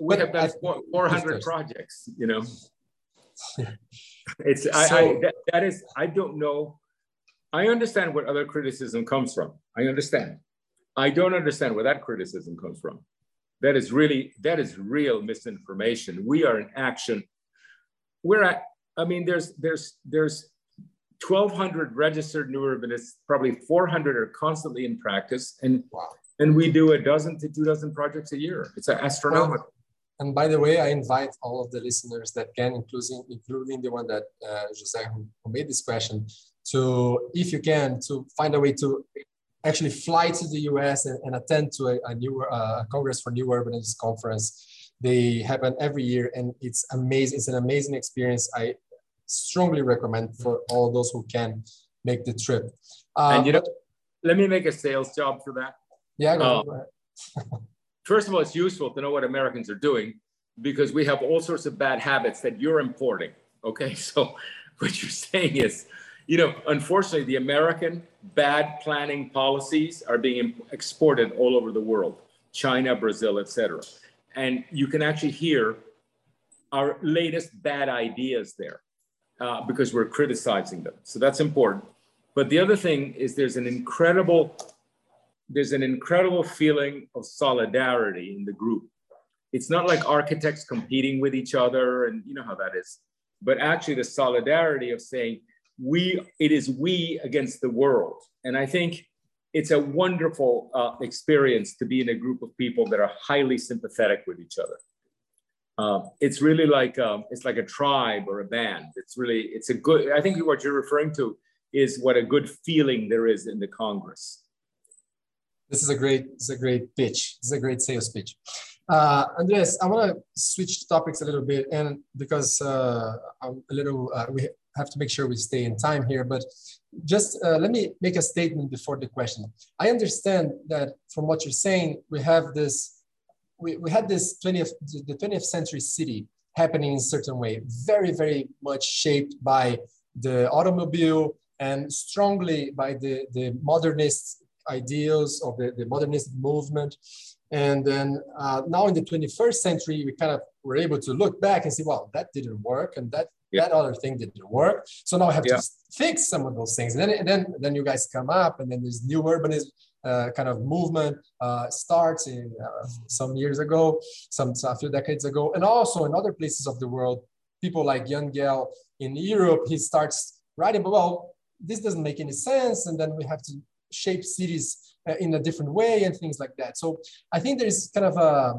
we have done 400 projects, you know. it's I, I that, that is I don't know. I understand where other criticism comes from. I understand. I don't understand where that criticism comes from. That is really that is real misinformation. We are in action. We're at. I mean, there's there's there's 1,200 registered new urbanists. Probably 400 are constantly in practice, and wow. and we do a dozen to two dozen projects a year. It's astronomical. And by the way, I invite all of the listeners that can, including including the one that uh, Jose who, who made this question, to if you can, to find a way to actually fly to the US and, and attend to a, a new uh, Congress for New Urbanists conference. They happen every year and it's amazing. It's an amazing experience. I strongly recommend for all those who can make the trip. Uh, and you know, let me make a sales job for that. Yeah, go, go uh, first of all, it's useful to know what Americans are doing because we have all sorts of bad habits that you're importing. Okay, so what you're saying is you know, unfortunately, the American bad planning policies are being exported all over the world, China, Brazil, etc. And you can actually hear our latest bad ideas there uh, because we're criticizing them. So that's important. But the other thing is there's an incredible there's an incredible feeling of solidarity in the group. It's not like architects competing with each other, and you know how that is. But actually, the solidarity of saying, we it is we against the world and i think it's a wonderful uh, experience to be in a group of people that are highly sympathetic with each other. Uh, it's really like um, it's like a tribe or a band. It's really it's a good i think what you're referring to is what a good feeling there is in the congress. This is a great it's a great pitch. It's a great sales pitch. Uh, Andres, I want to switch topics a little bit, and because uh, I'm a little, uh, we have to make sure we stay in time here, but just uh, let me make a statement before the question. I understand that from what you're saying, we have this, we, we had this 20th, the 20th century city happening in a certain way, very, very much shaped by the automobile and strongly by the, the modernist ideals of the, the modernist movement. And then uh, now in the 21st century, we kind of were able to look back and see, well, that didn't work, and that yeah. that other thing didn't work. So now I have yeah. to fix some of those things. And then, and then, then you guys come up, and then this new urbanism uh, kind of movement uh, starts in uh, some years ago, some a few decades ago, and also in other places of the world. People like Jan Gehl in Europe, he starts writing, but well, this doesn't make any sense, and then we have to shape cities uh, in a different way and things like that. So I think there's kind of a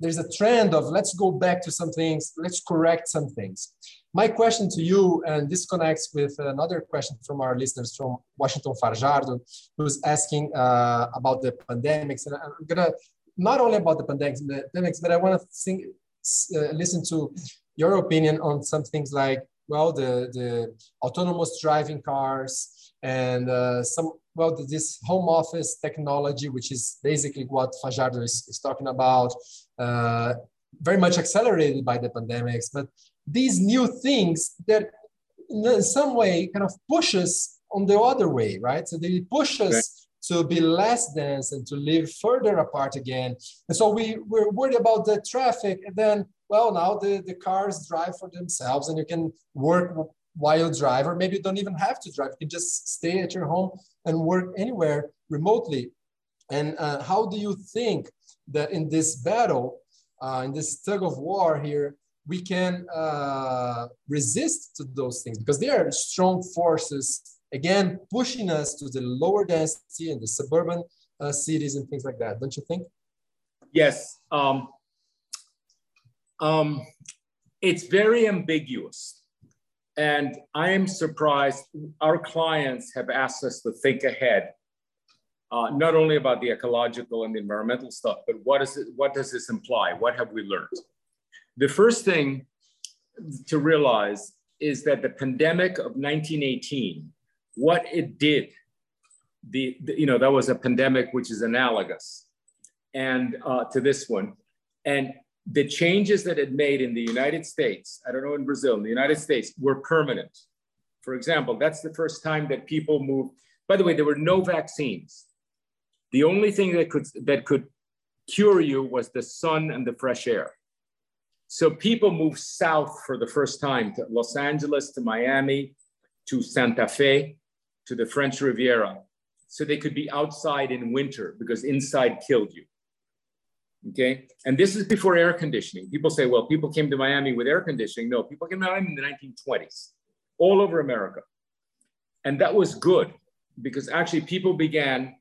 there's a trend of let's go back to some things, let's correct some things. My question to you, and this connects with another question from our listeners from Washington Fajardo, who's asking uh, about the pandemics. And I'm gonna, not only about the pandemics, but I wanna think, uh, listen to your opinion on some things like, well, the, the autonomous driving cars and uh, some, well, this home office technology, which is basically what Fajardo is, is talking about, uh, very much accelerated by the pandemics, but these new things that in some way kind of push us on the other way, right? So they push us right. to be less dense and to live further apart again. And so we, we're worried about the traffic. And then, well, now the, the cars drive for themselves and you can work while you drive, or maybe you don't even have to drive. You can just stay at your home and work anywhere remotely. And uh, how do you think that in this battle, uh, in this tug of war here, we can uh, resist to those things because they are strong forces, again, pushing us to the lower density and the suburban uh, cities and things like that. Don't you think? Yes. Um, um, it's very ambiguous. And I am surprised. Our clients have asked us to think ahead, uh, not only about the ecological and the environmental stuff, but what, is it, what does this imply? What have we learned? The first thing to realize is that the pandemic of 1918, what it did, the, the you know, that was a pandemic which is analogous and uh, to this one. And the changes that it made in the United States, I don't know in Brazil, in the United States, were permanent. For example, that's the first time that people moved. By the way, there were no vaccines. The only thing that could that could cure you was the sun and the fresh air. So people moved south for the first time to Los Angeles, to Miami, to Santa Fe, to the French Riviera, so they could be outside in winter because inside killed you. Okay. And this is before air conditioning. People say, well, people came to Miami with air conditioning. No, people came to Miami in the 1920s, all over America. And that was good because actually people began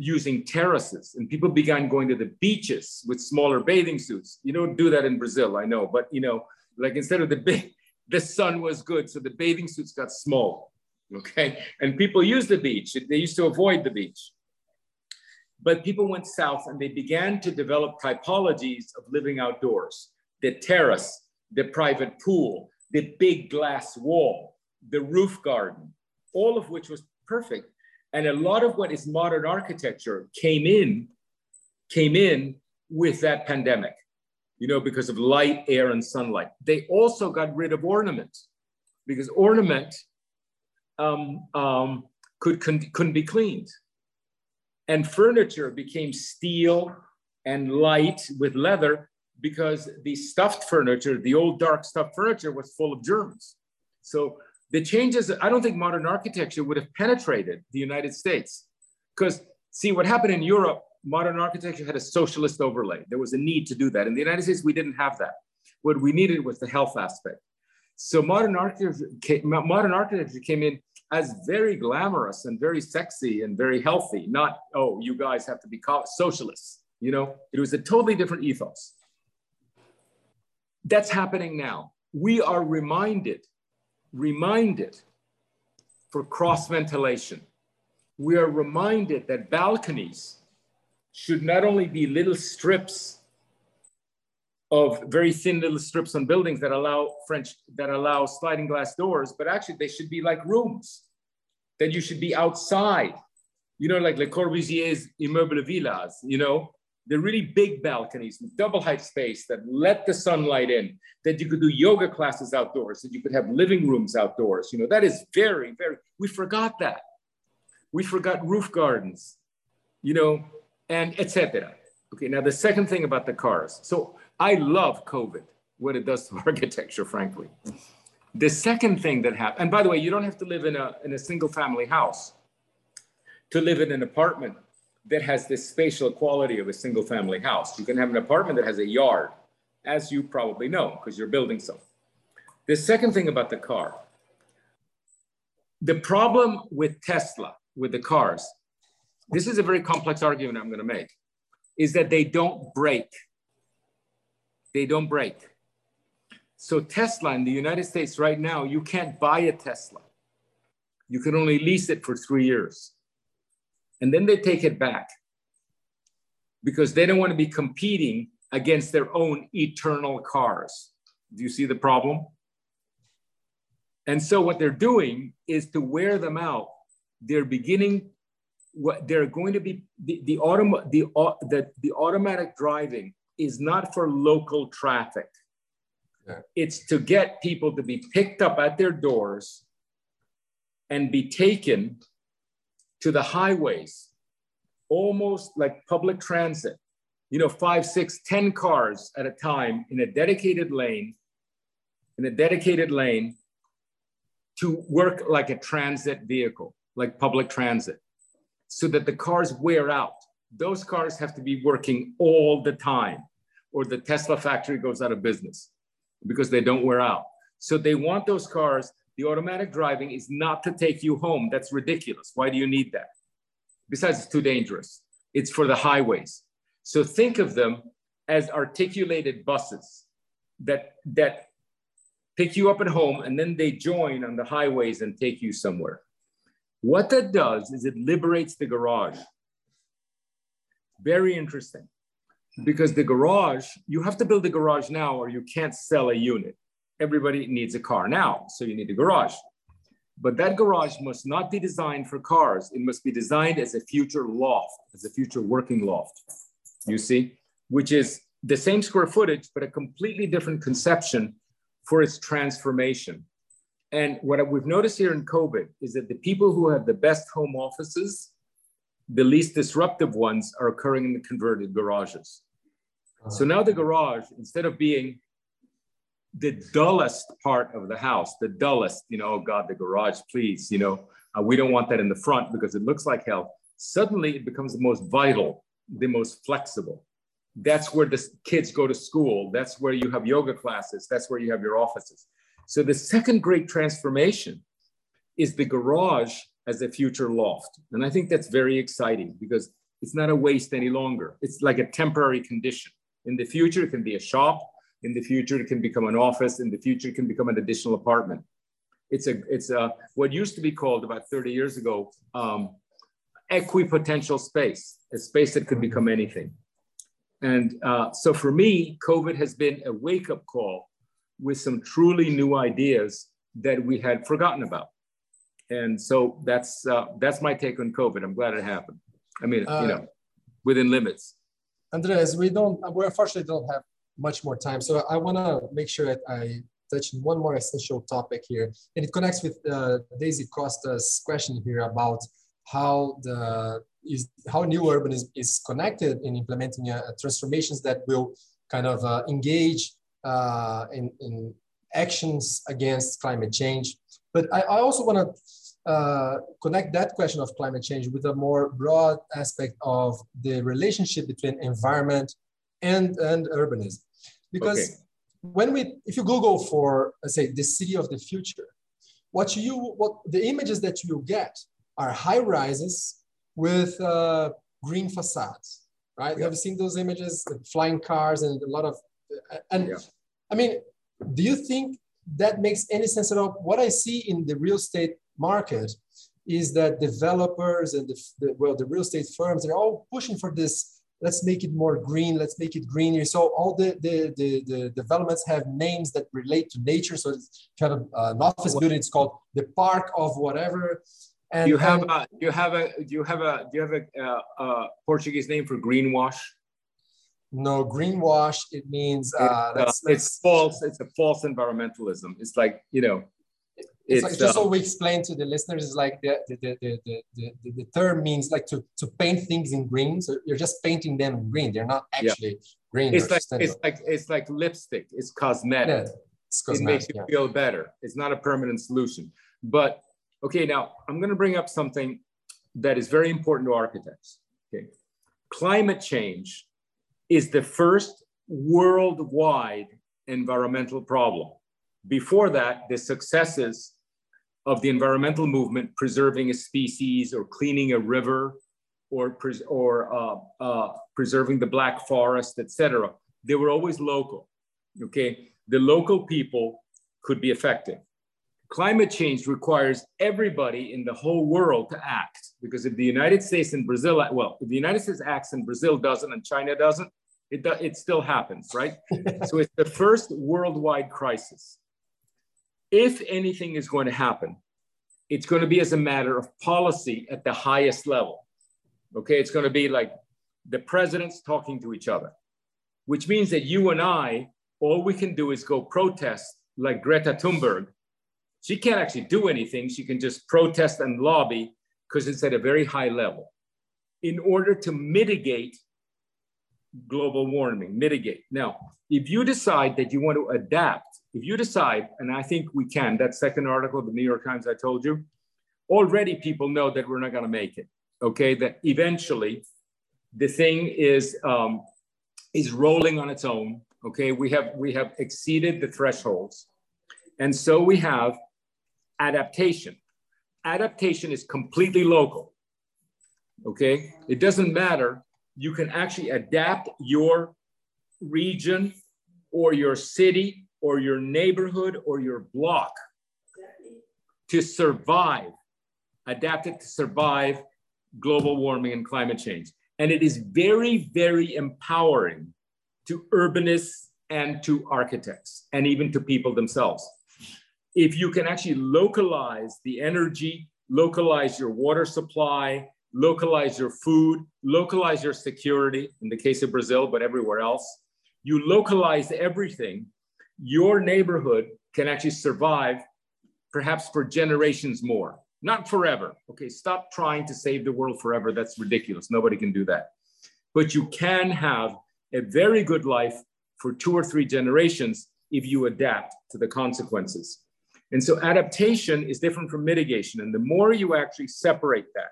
using terraces and people began going to the beaches with smaller bathing suits. You don't do that in Brazil, I know, but you know, like instead of the big, the sun was good, so the bathing suits got small, okay? And people used the beach. They used to avoid the beach. But people went south and they began to develop typologies of living outdoors. The terrace, the private pool, the big glass wall, the roof garden, all of which was perfect. And a lot of what is modern architecture came in, came in with that pandemic, you know, because of light, air, and sunlight. They also got rid of ornament because ornament um, um, could, couldn't be cleaned. And furniture became steel and light with leather because the stuffed furniture, the old dark stuffed furniture was full of germs. So the changes, I don't think modern architecture would have penetrated the United States. Because see, what happened in Europe, modern architecture had a socialist overlay. There was a need to do that. In the United States, we didn't have that. What we needed was the health aspect. So modern architecture, modern architecture came in as very glamorous and very sexy and very healthy, not, oh, you guys have to be socialists. You know, it was a totally different ethos. That's happening now. We are reminded reminded for cross ventilation. We are reminded that balconies should not only be little strips of very thin little strips on buildings that allow French, that allow sliding glass doors, but actually they should be like rooms, that you should be outside, you know, like Le Corbusier's immeuble villas, you know, they're really big balconies with double height space that let the sunlight in, that you could do yoga classes outdoors, that you could have living rooms outdoors. You know, that is very, very, we forgot that. We forgot roof gardens, you know, and etc. Okay, now the second thing about the cars. So I love COVID, what it does to architecture, frankly. The second thing that happened, and by the way, you don't have to live in a, in a single family house to live in an apartment that has this spatial quality of a single family house. You can have an apartment that has a yard, as you probably know, because you're building something. The second thing about the car, the problem with Tesla, with the cars, this is a very complex argument I'm going to make, is that they don't break. They don't break. So Tesla in the United States right now, you can't buy a Tesla. You can only lease it for three years and then they take it back because they don't want to be competing against their own eternal cars. Do you see the problem? And so what they're doing is to wear them out. They're beginning what they're going to be the the, autom- the, the, the automatic driving is not for local traffic. Yeah. It's to get people to be picked up at their doors and be taken to the highways, almost like public transit, you know, five, six, ten cars at a time in a dedicated lane, in a dedicated lane to work like a transit vehicle, like public transit, so that the cars wear out. Those cars have to be working all the time, or the Tesla factory goes out of business because they don't wear out. So they want those cars the automatic driving is not to take you home. That's ridiculous. Why do you need that? Besides, it's too dangerous. It's for the highways. So think of them as articulated buses that, that pick you up at home and then they join on the highways and take you somewhere. What that does is it liberates the garage. Very interesting because the garage, you have to build a garage now or you can't sell a unit everybody needs a car now, so you need a garage. But that garage must not be designed for cars. It must be designed as a future loft, as a future working loft, you see, which is the same square footage, but a completely different conception for its transformation. And what we've noticed here in COVID is that the people who have the best home offices, the least disruptive ones are occurring in the converted garages. So now the garage, instead of being the dullest part of the house, the dullest, you know, oh God, the garage, please, you know, uh, we don't want that in the front because it looks like hell. Suddenly it becomes the most vital, the most flexible. That's where the kids go to school. That's where you have yoga classes. That's where you have your offices. So the second great transformation is the garage as a future loft. And I think that's very exciting because it's not a waste any longer. It's like a temporary condition. In the future, it can be a shop. In the future, it can become an office. In the future, it can become an additional apartment. It's a, it's a, what used to be called about 30 years ago, um, equipotential space, a space that could become anything. And uh, so for me, COVID has been a wake up call with some truly new ideas that we had forgotten about. And so that's, uh, that's my take on COVID. I'm glad it happened. I mean, uh, you know, within limits. Andres, we don't, we unfortunately don't have much more time. So I want to make sure that I touch on one more essential topic here. And it connects with uh, Daisy Costa's question here about how the is how new urbanism, is connected in implementing uh, transformations that will kind of uh, engage uh, in, in actions against climate change. But I, I also want to uh, connect that question of climate change with a more broad aspect of the relationship between environment and, and urbanism. Because okay. when we, if you Google for, let's say, the city of the future, what you, what the images that you get are high rises with uh, green facades, right? Yeah. Have you seen those images, flying cars and a lot of, and yeah. I mean, do you think that makes any sense at all? What I see in the real estate market is that developers and the, the well, the real estate firms, they're all pushing for this let's make it more green let's make it greener so all the the, the, the developments have names that relate to nature so it's kind of uh, an office building it's called the park of whatever and you have and, a you have a do you have a do you have a, uh, uh, Portuguese name for greenwash? No, greenwash. It means uh, uh, it's false. It's a false environmentalism. It's like you know. It's, it's like, just uh, so we explain to the listeners is like the the, the, the, the, the, term means like to, to paint things in green. So you're just painting them in green. They're not actually yeah. green. It's like it's like it's like lipstick. It's cosmetic. Yeah, it's cosmetic, it makes you yeah. feel better. It's not a permanent solution. But Okay, now I'm going to bring up something that is very important to architects. Okay, climate change is the first worldwide environmental problem. Before that, the successes of the environmental movement, preserving a species or cleaning a river or, pres or uh, uh, preserving the Black Forest, etc., they were always local. Okay, the local people could be effective climate change requires everybody in the whole world to act. Because if the United States and Brazil, well, if the United States acts and Brazil doesn't and China doesn't, it, do, it still happens, right? so it's the first worldwide crisis. If anything is going to happen, it's going to be as a matter of policy at the highest level. Okay, it's going to be like the presidents talking to each other, which means that you and I, all we can do is go protest like Greta Thunberg she can't actually do anything. She can just protest and lobby because it's at a very high level in order to mitigate global warming, mitigate. Now, if you decide that you want to adapt, if you decide, and I think we can, that second article, the New York Times I told you, already people know that we're not going to make it. Okay, that eventually the thing is um, is rolling on its own. Okay, we have we have exceeded the thresholds, and so we have adaptation. Adaptation is completely local. Okay, it doesn't matter. You can actually adapt your region or your city or your neighborhood or your block to survive, adapt it to survive global warming and climate change. And it is very, very empowering to urbanists and to architects and even to people themselves if you can actually localize the energy, localize your water supply, localize your food, localize your security, in the case of Brazil, but everywhere else, you localize everything, your neighborhood can actually survive perhaps for generations more, not forever. Okay, stop trying to save the world forever. That's ridiculous. Nobody can do that. But you can have a very good life for two or three generations if you adapt to the consequences. And so adaptation is different from mitigation. And the more you actually separate that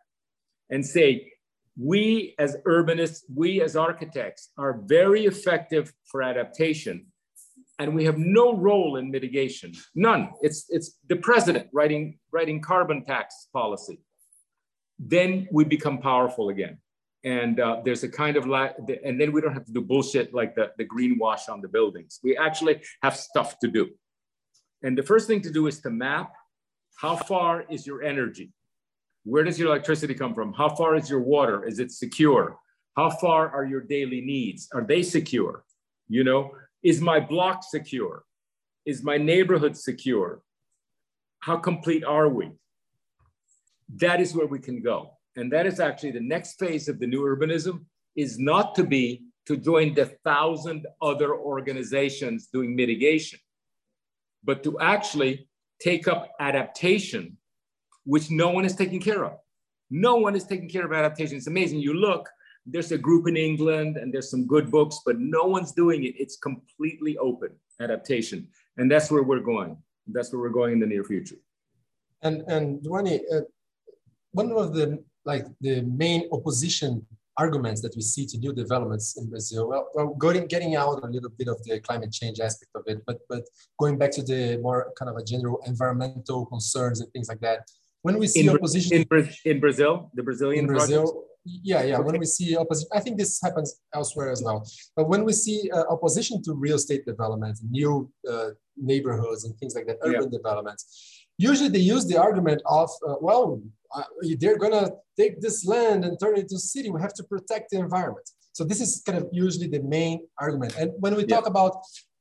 and say, we as urbanists, we as architects are very effective for adaptation and we have no role in mitigation, none. It's, it's the president writing, writing carbon tax policy. Then we become powerful again. And uh, there's a kind of, la- and then we don't have to do bullshit like the, the greenwash on the buildings. We actually have stuff to do. And the first thing to do is to map how far is your energy? Where does your electricity come from? How far is your water? Is it secure? How far are your daily needs? Are they secure? You know, is my block secure? Is my neighborhood secure? How complete are we? That is where we can go. And that is actually the next phase of the new urbanism is not to be to join the thousand other organizations doing mitigation, but to actually take up adaptation, which no one is taking care of. No one is taking care of adaptation. It's amazing. You look, there's a group in England and there's some good books, but no one's doing it. It's completely open adaptation. And that's where we're going. That's where we're going in the near future. And, and Duany, uh, one of the like the main opposition arguments that we see to new developments in Brazil. Well, well going, getting out a little bit of the climate change aspect of it, but but going back to the more kind of a general environmental concerns and things like that. When we see in, opposition in, in Brazil, the Brazilian in Brazil? Yeah, yeah. Okay. When we see opposition, I think this happens elsewhere as well. But when we see uh, opposition to real estate development, new uh, neighborhoods and things like that, urban yeah. developments, usually they use the argument of, uh, well, uh, they're gonna take this land and turn it into a city. We have to protect the environment. So this is kind of usually the main argument. And when we yeah. talk about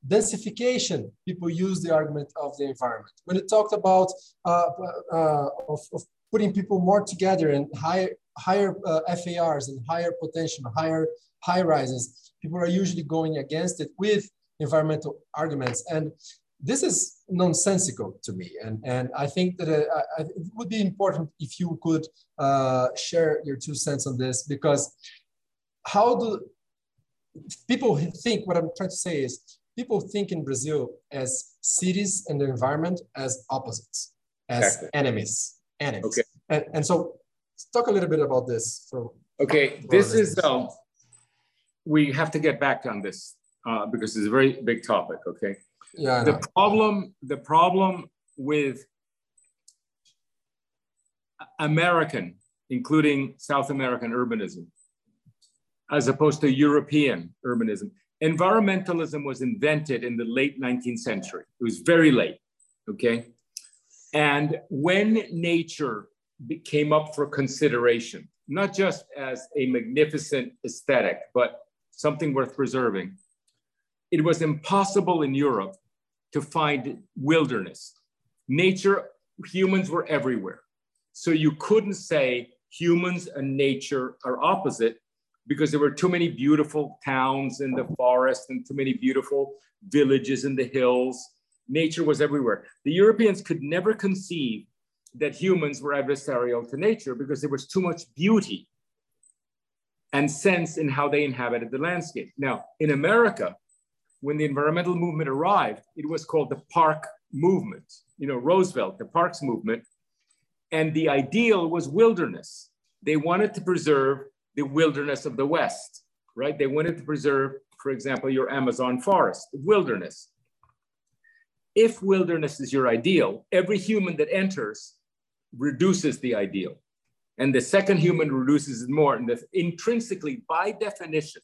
densification, people use the argument of the environment. When it talked about uh, uh, of, of, putting people more together and higher higher uh, FARs and higher potential, higher high rises, people are usually going against it with environmental arguments. And this is nonsensical to me. And, and I think that uh, I, it would be important if you could uh, share your two cents on this, because how do people think, what I'm trying to say is, people think in Brazil as cities and the environment as opposites, as exactly. enemies, enemies. Okay. And, and so talk a little bit about this. Okay, this is, um, we have to get back on this uh, because it's a very big topic, okay? Yeah. The problem, the problem with American, including South American urbanism, as opposed to European urbanism. Environmentalism was invented in the late 19th century. It was very late, okay? And when nature came up for consideration, not just as a magnificent aesthetic, but something worth preserving, it was impossible in Europe to find wilderness. Nature, humans were everywhere. So you couldn't say humans and nature are opposite because there were too many beautiful towns in the forest and too many beautiful villages in the hills. Nature was everywhere. The Europeans could never conceive that humans were adversarial to nature because there was too much beauty and sense in how they inhabited the landscape. Now, in America, when the environmental movement arrived, it was called the park movement. You know, Roosevelt, the parks movement. And the ideal was wilderness. They wanted to preserve the wilderness of the West, right? They wanted to preserve, for example, your Amazon forest, wilderness. If wilderness is your ideal, every human that enters reduces the ideal. And the second human reduces it more. And intrinsically, by definition,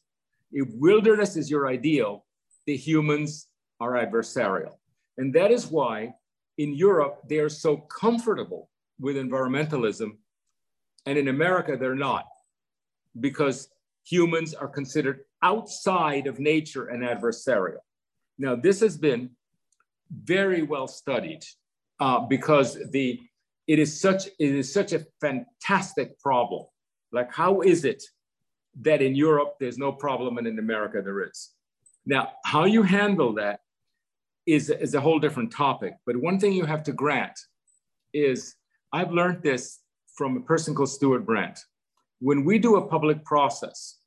if wilderness is your ideal, the humans are adversarial. And that is why in Europe, they are so comfortable with environmentalism. And in America, they're not, because humans are considered outside of nature and adversarial. Now, this has been very well studied uh, because the it is such it is such a fantastic problem. Like, how is it that in Europe there's no problem and in America there is? Now, how you handle that is, is a whole different topic. But one thing you have to grant is I've learned this from a person called Stewart Brand. When we do a public process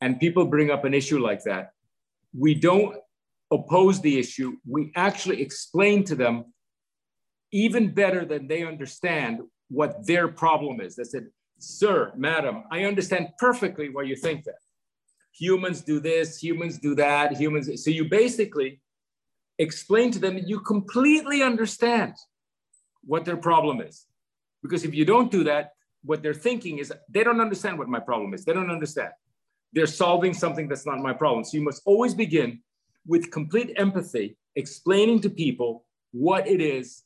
and people bring up an issue like that, we don't oppose the issue, we actually explain to them even better than they understand what their problem is. They said, Sir, madam, I understand perfectly why you think that. Humans do this, humans do that, humans. So you basically explain to them that you completely understand what their problem is. Because if you don't do that, what they're thinking is they don't understand what my problem is. They don't understand. They're solving something that's not my problem. So you must always begin with complete empathy, explaining to people what it is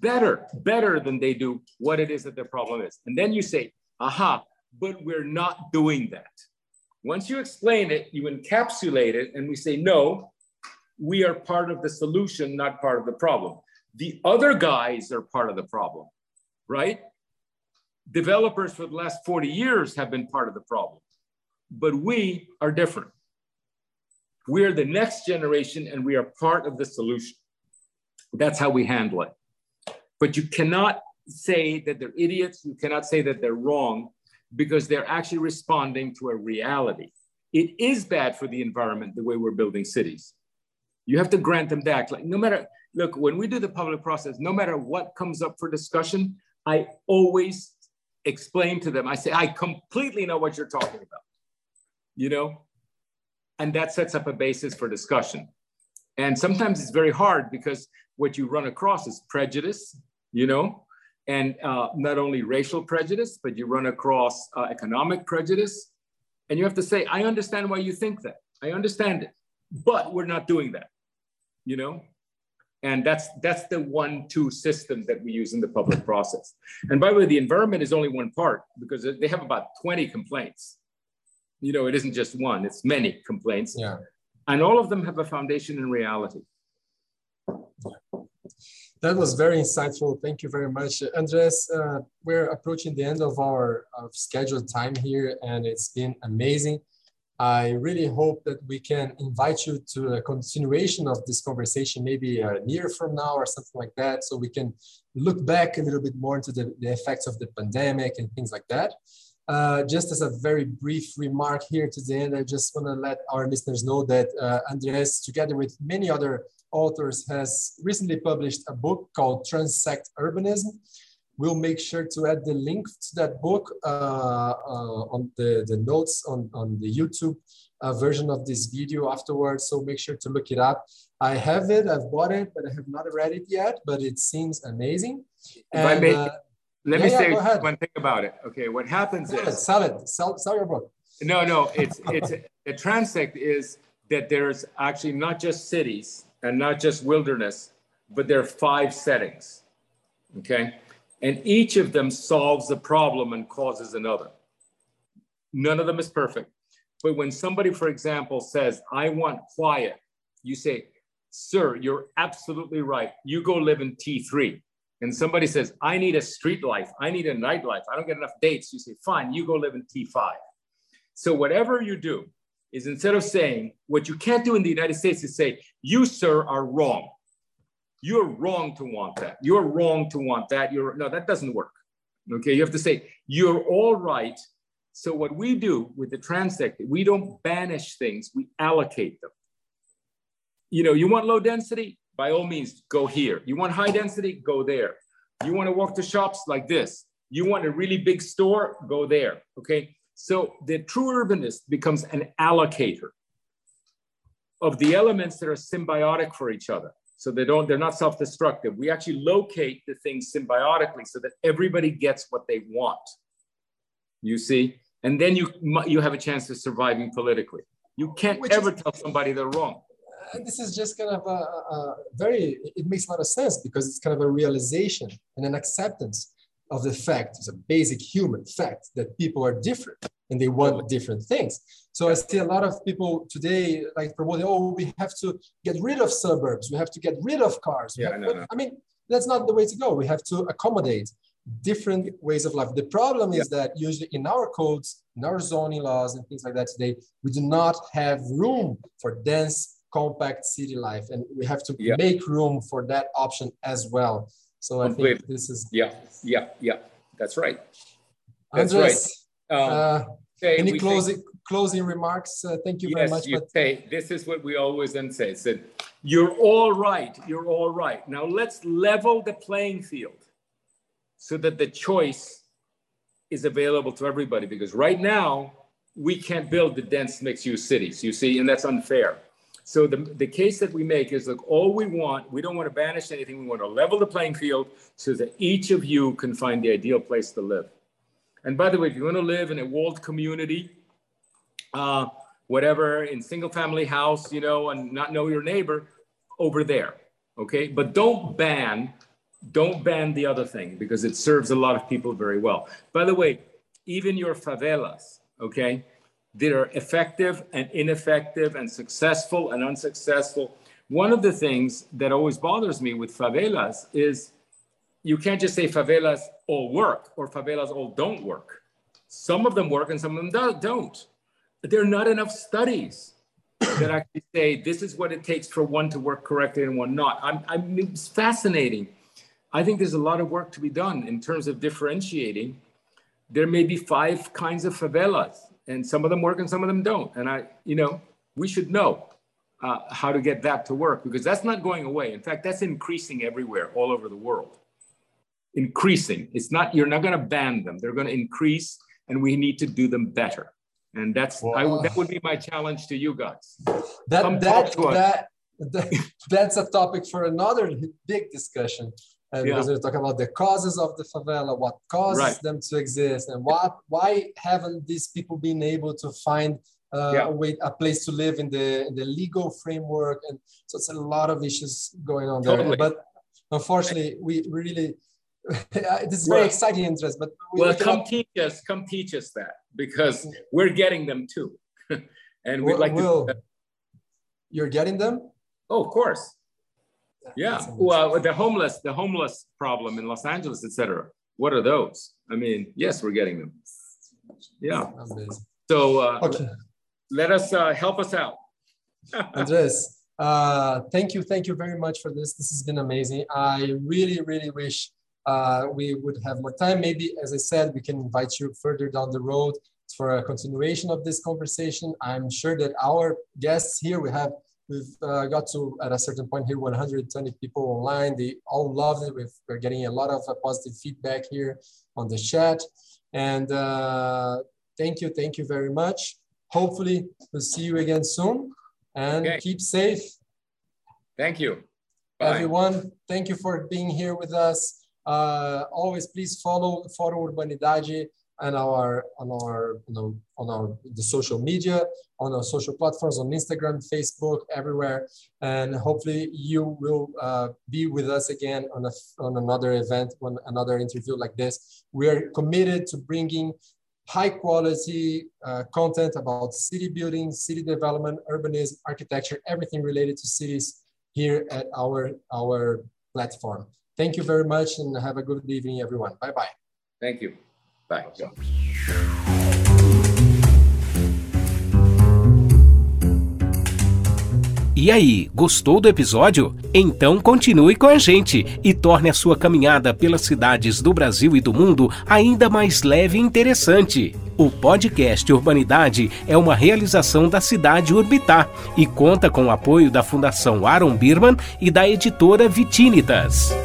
better, better than they do what it is that their problem is. And then you say, aha, but we're not doing that. Once you explain it, you encapsulate it, and we say, no, we are part of the solution, not part of the problem. The other guys are part of the problem, right? Developers for the last 40 years have been part of the problem, but we are different. We're the next generation and we are part of the solution. That's how we handle it. But you cannot say that they're idiots. You cannot say that they're wrong because they're actually responding to a reality. It is bad for the environment the way we're building cities. You have to grant them that. Like no matter, look, when we do the public process, no matter what comes up for discussion, I always explain to them, I say, I completely know what you're talking about, you know? And that sets up a basis for discussion. And sometimes it's very hard because what you run across is prejudice, you know, and uh, not only racial prejudice, but you run across uh, economic prejudice. And you have to say, I understand why you think that. I understand it, but we're not doing that, you know? And that's, that's the one-two system that we use in the public process. And by the way, the environment is only one part because they have about 20 complaints. You know, it isn't just one, it's many complaints. Yeah. And all of them have a foundation in reality. That was very insightful. Thank you very much. Andres, uh, we're approaching the end of our scheduled time here, and it's been amazing. I really hope that we can invite you to a continuation of this conversation, maybe a year from now or something like that, so we can look back a little bit more into the, the effects of the pandemic and things like that. Uh, just as a very brief remark here to the end, I just want to let our listeners know that uh, Andres, together with many other authors, has recently published a book called Transect Urbanism. We'll make sure to add the link to that book uh, uh on the, the notes on, on the YouTube uh, version of this video afterwards. So make sure to look it up. I have it, I've bought it, but I have not read it yet, but it seems amazing. And, let yeah, me yeah, say one thing about it. Okay, what happens sell is it, sell it, sell, sell your book. No, no, it's it's a transect is that there's actually not just cities and not just wilderness, but there are five settings. Okay, and each of them solves a problem and causes another. None of them is perfect, but when somebody, for example, says, "I want quiet," you say, "Sir, you're absolutely right. You go live in T3." and somebody says, I need a street life, I need a nightlife, I don't get enough dates, you say, fine, you go live in T5. So whatever you do is instead of saying, what you can't do in the United States is say, you, sir, are wrong. You're wrong to want that. You're wrong to want that. You're no, that doesn't work. Okay, you have to say, you're all right. So what we do with the transect, we don't banish things, we allocate them. You know, you want low density? by all means, go here. You want high density? Go there. You want to walk to shops like this. You want a really big store? Go there. Okay. So the true urbanist becomes an allocator of the elements that are symbiotic for each other. So they don't, they're not self-destructive. We actually locate the things symbiotically so that everybody gets what they want. You see? And then you, you have a chance of surviving politically. You can't Which ever is, tell somebody they're wrong And this is just kind of a, a, very, it makes a lot of sense because it's kind of a realization and an acceptance of the fact, it's a basic human fact that people are different and they want different things. So I see a lot of people today like promoting, oh, we have to get rid of suburbs, we have to get rid of cars. Yeah, no, no. I mean, that's not the way to go. We have to accommodate different ways of life. The problem is yeah. that usually in our codes, in our zoning laws and things like that today, we do not have room for dense compact city life and we have to yeah. make room for that option as well so i think this is yeah yeah yeah that's right that's Andres, right uh, say, any closing think, closing remarks? Uh, thank you yes, very much. You but... say, this is what we always then say. Said, you're all right. You're all right. Now let's level the playing field so that the choice is available to everybody. Because right now we can't build the dense mixed-use cities. You see, and that's unfair. So the, the case that we make is look, all we want, we don't want to banish anything. We want to level the playing field so that each of you can find the ideal place to live. And by the way, if you want to live in a walled community, uh, whatever, in single family house, you know, and not know your neighbor, over there, okay? But don't ban, don't ban the other thing because it serves a lot of people very well. By the way, even your favelas, okay? That are effective and ineffective and successful and unsuccessful. One of the things that always bothers me with favelas is you can't just say favelas all work or favelas all don't work. Some of them work and some of them don't. There are not enough studies that actually say this is what it takes for one to work correctly and one not. I'm, I'm, it's fascinating. I think there's a lot of work to be done in terms of differentiating. There may be five kinds of favelas and some of them work and some of them don't. And I, you know, we should know uh, how to get that to work because that's not going away. In fact, that's increasing everywhere, all over the world. Increasing. It's not, you're not going to ban them. They're going to increase and we need to do them better. And that's, wow. I, that would be my challenge to you guys. That, that, that, that, that's a topic for another big discussion and yeah. we're talking about the causes of the favela, what causes right. them to exist, and what why haven't these people been able to find uh, yeah. a way, a place to live in the in the legal framework, and so it's a lot of issues going on totally. there. But unfortunately, we really this is very well, exciting interest. But we, well, come teach us, come teach us that because we're getting them too, and we'd like to. You're getting them. Oh, of course. Yeah. Well, the homeless, the homeless problem in Los Angeles, etc. What are those? I mean, yes, we're getting them. Yeah. So uh, okay. let us uh, help us out. Andres, uh, thank you, thank you very much for this. This has been amazing. I really, really wish uh, we would have more time. Maybe, as I said, we can invite you further down the road for a continuation of this conversation. I'm sure that our guests here, we have We've uh, got to, at a certain point here, 120 people online. They all loved it. We've, we're getting a lot of uh, positive feedback here on the chat. And uh, thank you, thank you very much. Hopefully we'll see you again soon and okay. keep safe. Thank you. Bye. Everyone, thank you for being here with us. Uh, always please follow Fórum Urbanidade on our on our you know, on our the social media on our social platforms on instagram facebook everywhere. And hopefully you will uh, be with us again on a on another event on another interview like this. We are committed to bringing high quality uh, content about city building city development urbanism architecture everything related to cities here at our our platform. Thank you very much and have a good evening everyone. Bye bye thank you Bye. E aí, gostou do episódio? Então continue com a gente e torne a sua caminhada pelas cidades do Brasil e do mundo ainda mais leve e interessante. O podcast Urbanidade é uma realização da cidade Urbitar e conta com o apoio da Fundação Aaron Birman e da editora Vitínitas.